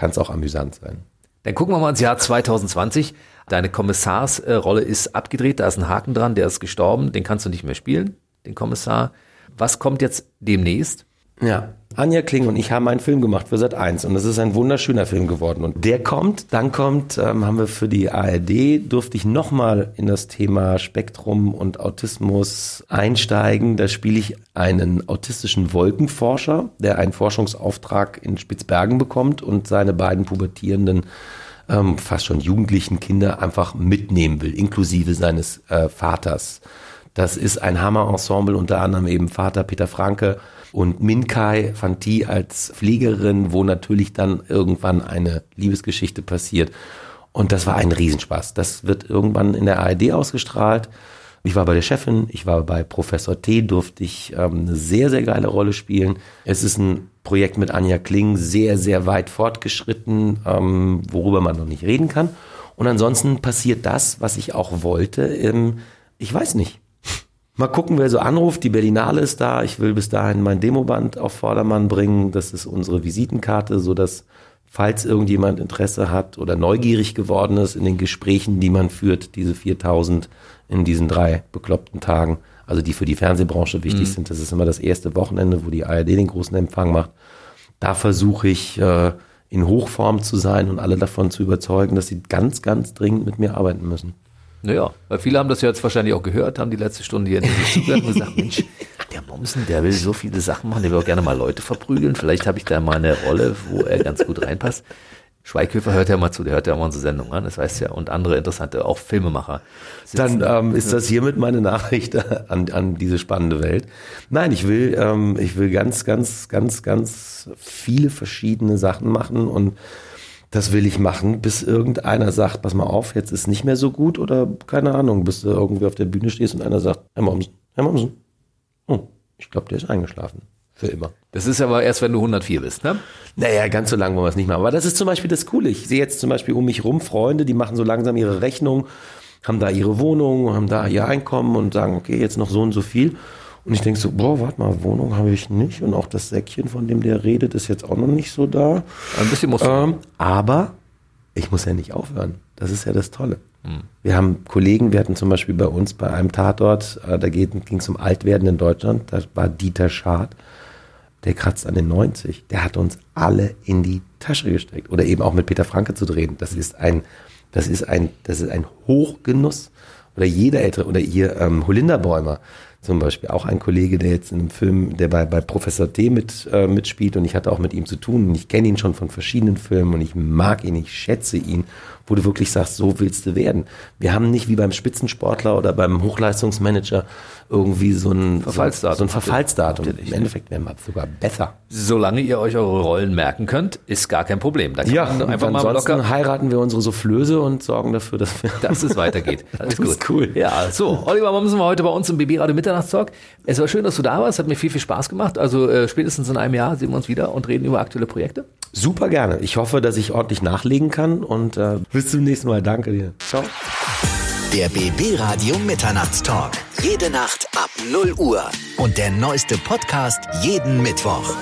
kann es auch amüsant sein. Dann gucken wir mal ins Jahr 2020. Deine Kommissarsrolle ist abgedreht, da ist ein Haken dran, der ist gestorben, den kannst du nicht mehr spielen, den Kommissar. Was kommt jetzt demnächst? Ja, Anja Kling und ich haben einen Film gemacht für Sat 1 und das ist ein wunderschöner Film geworden. Und der kommt, dann kommt, ähm, haben wir für die ARD, durfte ich nochmal in das Thema Spektrum und Autismus einsteigen. Da spiele ich einen autistischen Wolkenforscher, der einen Forschungsauftrag in Spitzbergen bekommt und seine beiden pubertierenden ähm, fast schon jugendlichen Kinder einfach mitnehmen will, inklusive seines äh, Vaters. Das ist ein Hammer-Ensemble, unter anderem eben Vater Peter Franke, und Minkai Fanti als Pflegerin, wo natürlich dann irgendwann eine Liebesgeschichte passiert. Und das war ein Riesenspaß. Das wird irgendwann in der ARD ausgestrahlt. Ich war bei der Chefin, ich war bei Professor T, durfte ich ähm, eine sehr, sehr geile Rolle spielen. Es ist ein Projekt mit Anja Kling, sehr, sehr weit fortgeschritten, ähm, worüber man noch nicht reden kann. Und ansonsten passiert das, was ich auch wollte. Ähm, ich weiß nicht. Mal gucken, wer so anruft. Die Berlinale ist da. Ich will bis dahin mein Demoband auf Vordermann bringen. Das ist unsere Visitenkarte, so dass falls irgendjemand Interesse hat oder neugierig geworden ist in den Gesprächen, die man führt, diese 4000 in diesen drei bekloppten Tagen, also die für die Fernsehbranche wichtig mhm. sind. Das ist immer das erste Wochenende, wo die ARD den großen Empfang macht. Da versuche ich äh, in Hochform zu sein und alle davon zu überzeugen, dass sie ganz, ganz dringend mit mir arbeiten müssen. Naja, weil viele haben das ja jetzt wahrscheinlich auch gehört, haben die letzte Stunde hier zugehört und gesagt, Mensch, der Momsen, der will so viele Sachen machen, der will auch gerne mal Leute verprügeln. Vielleicht habe ich da mal eine Rolle, wo er ganz gut reinpasst. Schweighöfer hört ja mal zu, der hört ja mal unsere Sendung an, das weißt ja, und andere interessante, auch Filmemacher. Dann ähm, ist das hiermit meine Nachricht <laughs> an, an diese spannende Welt. Nein, ich will, ähm, ich will ganz, ganz, ganz, ganz viele verschiedene Sachen machen und das will ich machen, bis irgendeiner sagt, pass mal auf, jetzt ist nicht mehr so gut oder keine Ahnung, bis du irgendwie auf der Bühne stehst und einer sagt, Herr Mommsen, Herr Mommsen, oh, ich glaube, der ist eingeschlafen. Für immer. Das ist aber erst, wenn du 104 bist, ne? Naja, ganz so lange wollen wir es nicht machen. Aber das ist zum Beispiel das Coole. Ich sehe jetzt zum Beispiel um mich rum Freunde, die machen so langsam ihre Rechnung haben da ihre Wohnung, haben da ihr Einkommen und sagen, okay, jetzt noch so und so viel. Und ich denke so, boah, warte mal, Wohnung habe ich nicht. Und auch das Säckchen, von dem der redet, ist jetzt auch noch nicht so da. Ein bisschen muss ähm, Aber ich muss ja nicht aufhören. Das ist ja das Tolle. Hm. Wir haben Kollegen, wir hatten zum Beispiel bei uns bei einem Tatort, äh, da ging es um Altwerden in Deutschland, da war Dieter Schad, der kratzt an den 90. Der hat uns alle in die Tasche gesteckt. Oder eben auch mit Peter Franke zu drehen. Das ist ein, das ist ein, das ist ein Hochgenuss. Oder jeder ältere, oder ihr ähm, Holinderbäumer zum Beispiel, auch ein Kollege, der jetzt in einem Film, der bei, bei Professor T mit, äh, mitspielt und ich hatte auch mit ihm zu tun und ich kenne ihn schon von verschiedenen Filmen und ich mag ihn, ich schätze ihn wo du wirklich sagst, so willst du werden. Wir haben nicht wie beim Spitzensportler oder beim Hochleistungsmanager irgendwie so ein Verfallsdatum. So ein Verfallsdatum. Im Endeffekt wären wir sogar besser. Solange ihr euch eure Rollen merken könnt, ist gar kein Problem. Da kann ja, man einfach mal locker heiraten wir unsere Soufflöse und sorgen dafür, dass, dass es weitergeht. Alles <laughs> das gut. ist cool. Ja, so, Oliver warum sind wir heute bei uns im BB Radio Mitternachtstalk. Es war schön, dass du da warst, hat mir viel, viel Spaß gemacht. Also äh, spätestens in einem Jahr sehen wir uns wieder und reden über aktuelle Projekte. Super gerne. Ich hoffe, dass ich ordentlich nachlegen kann und äh, bis zum nächsten Mal. Danke dir. Ciao. Der BB Radio Mitternachtstalk. Jede Nacht ab 0 Uhr. Und der neueste Podcast jeden Mittwoch.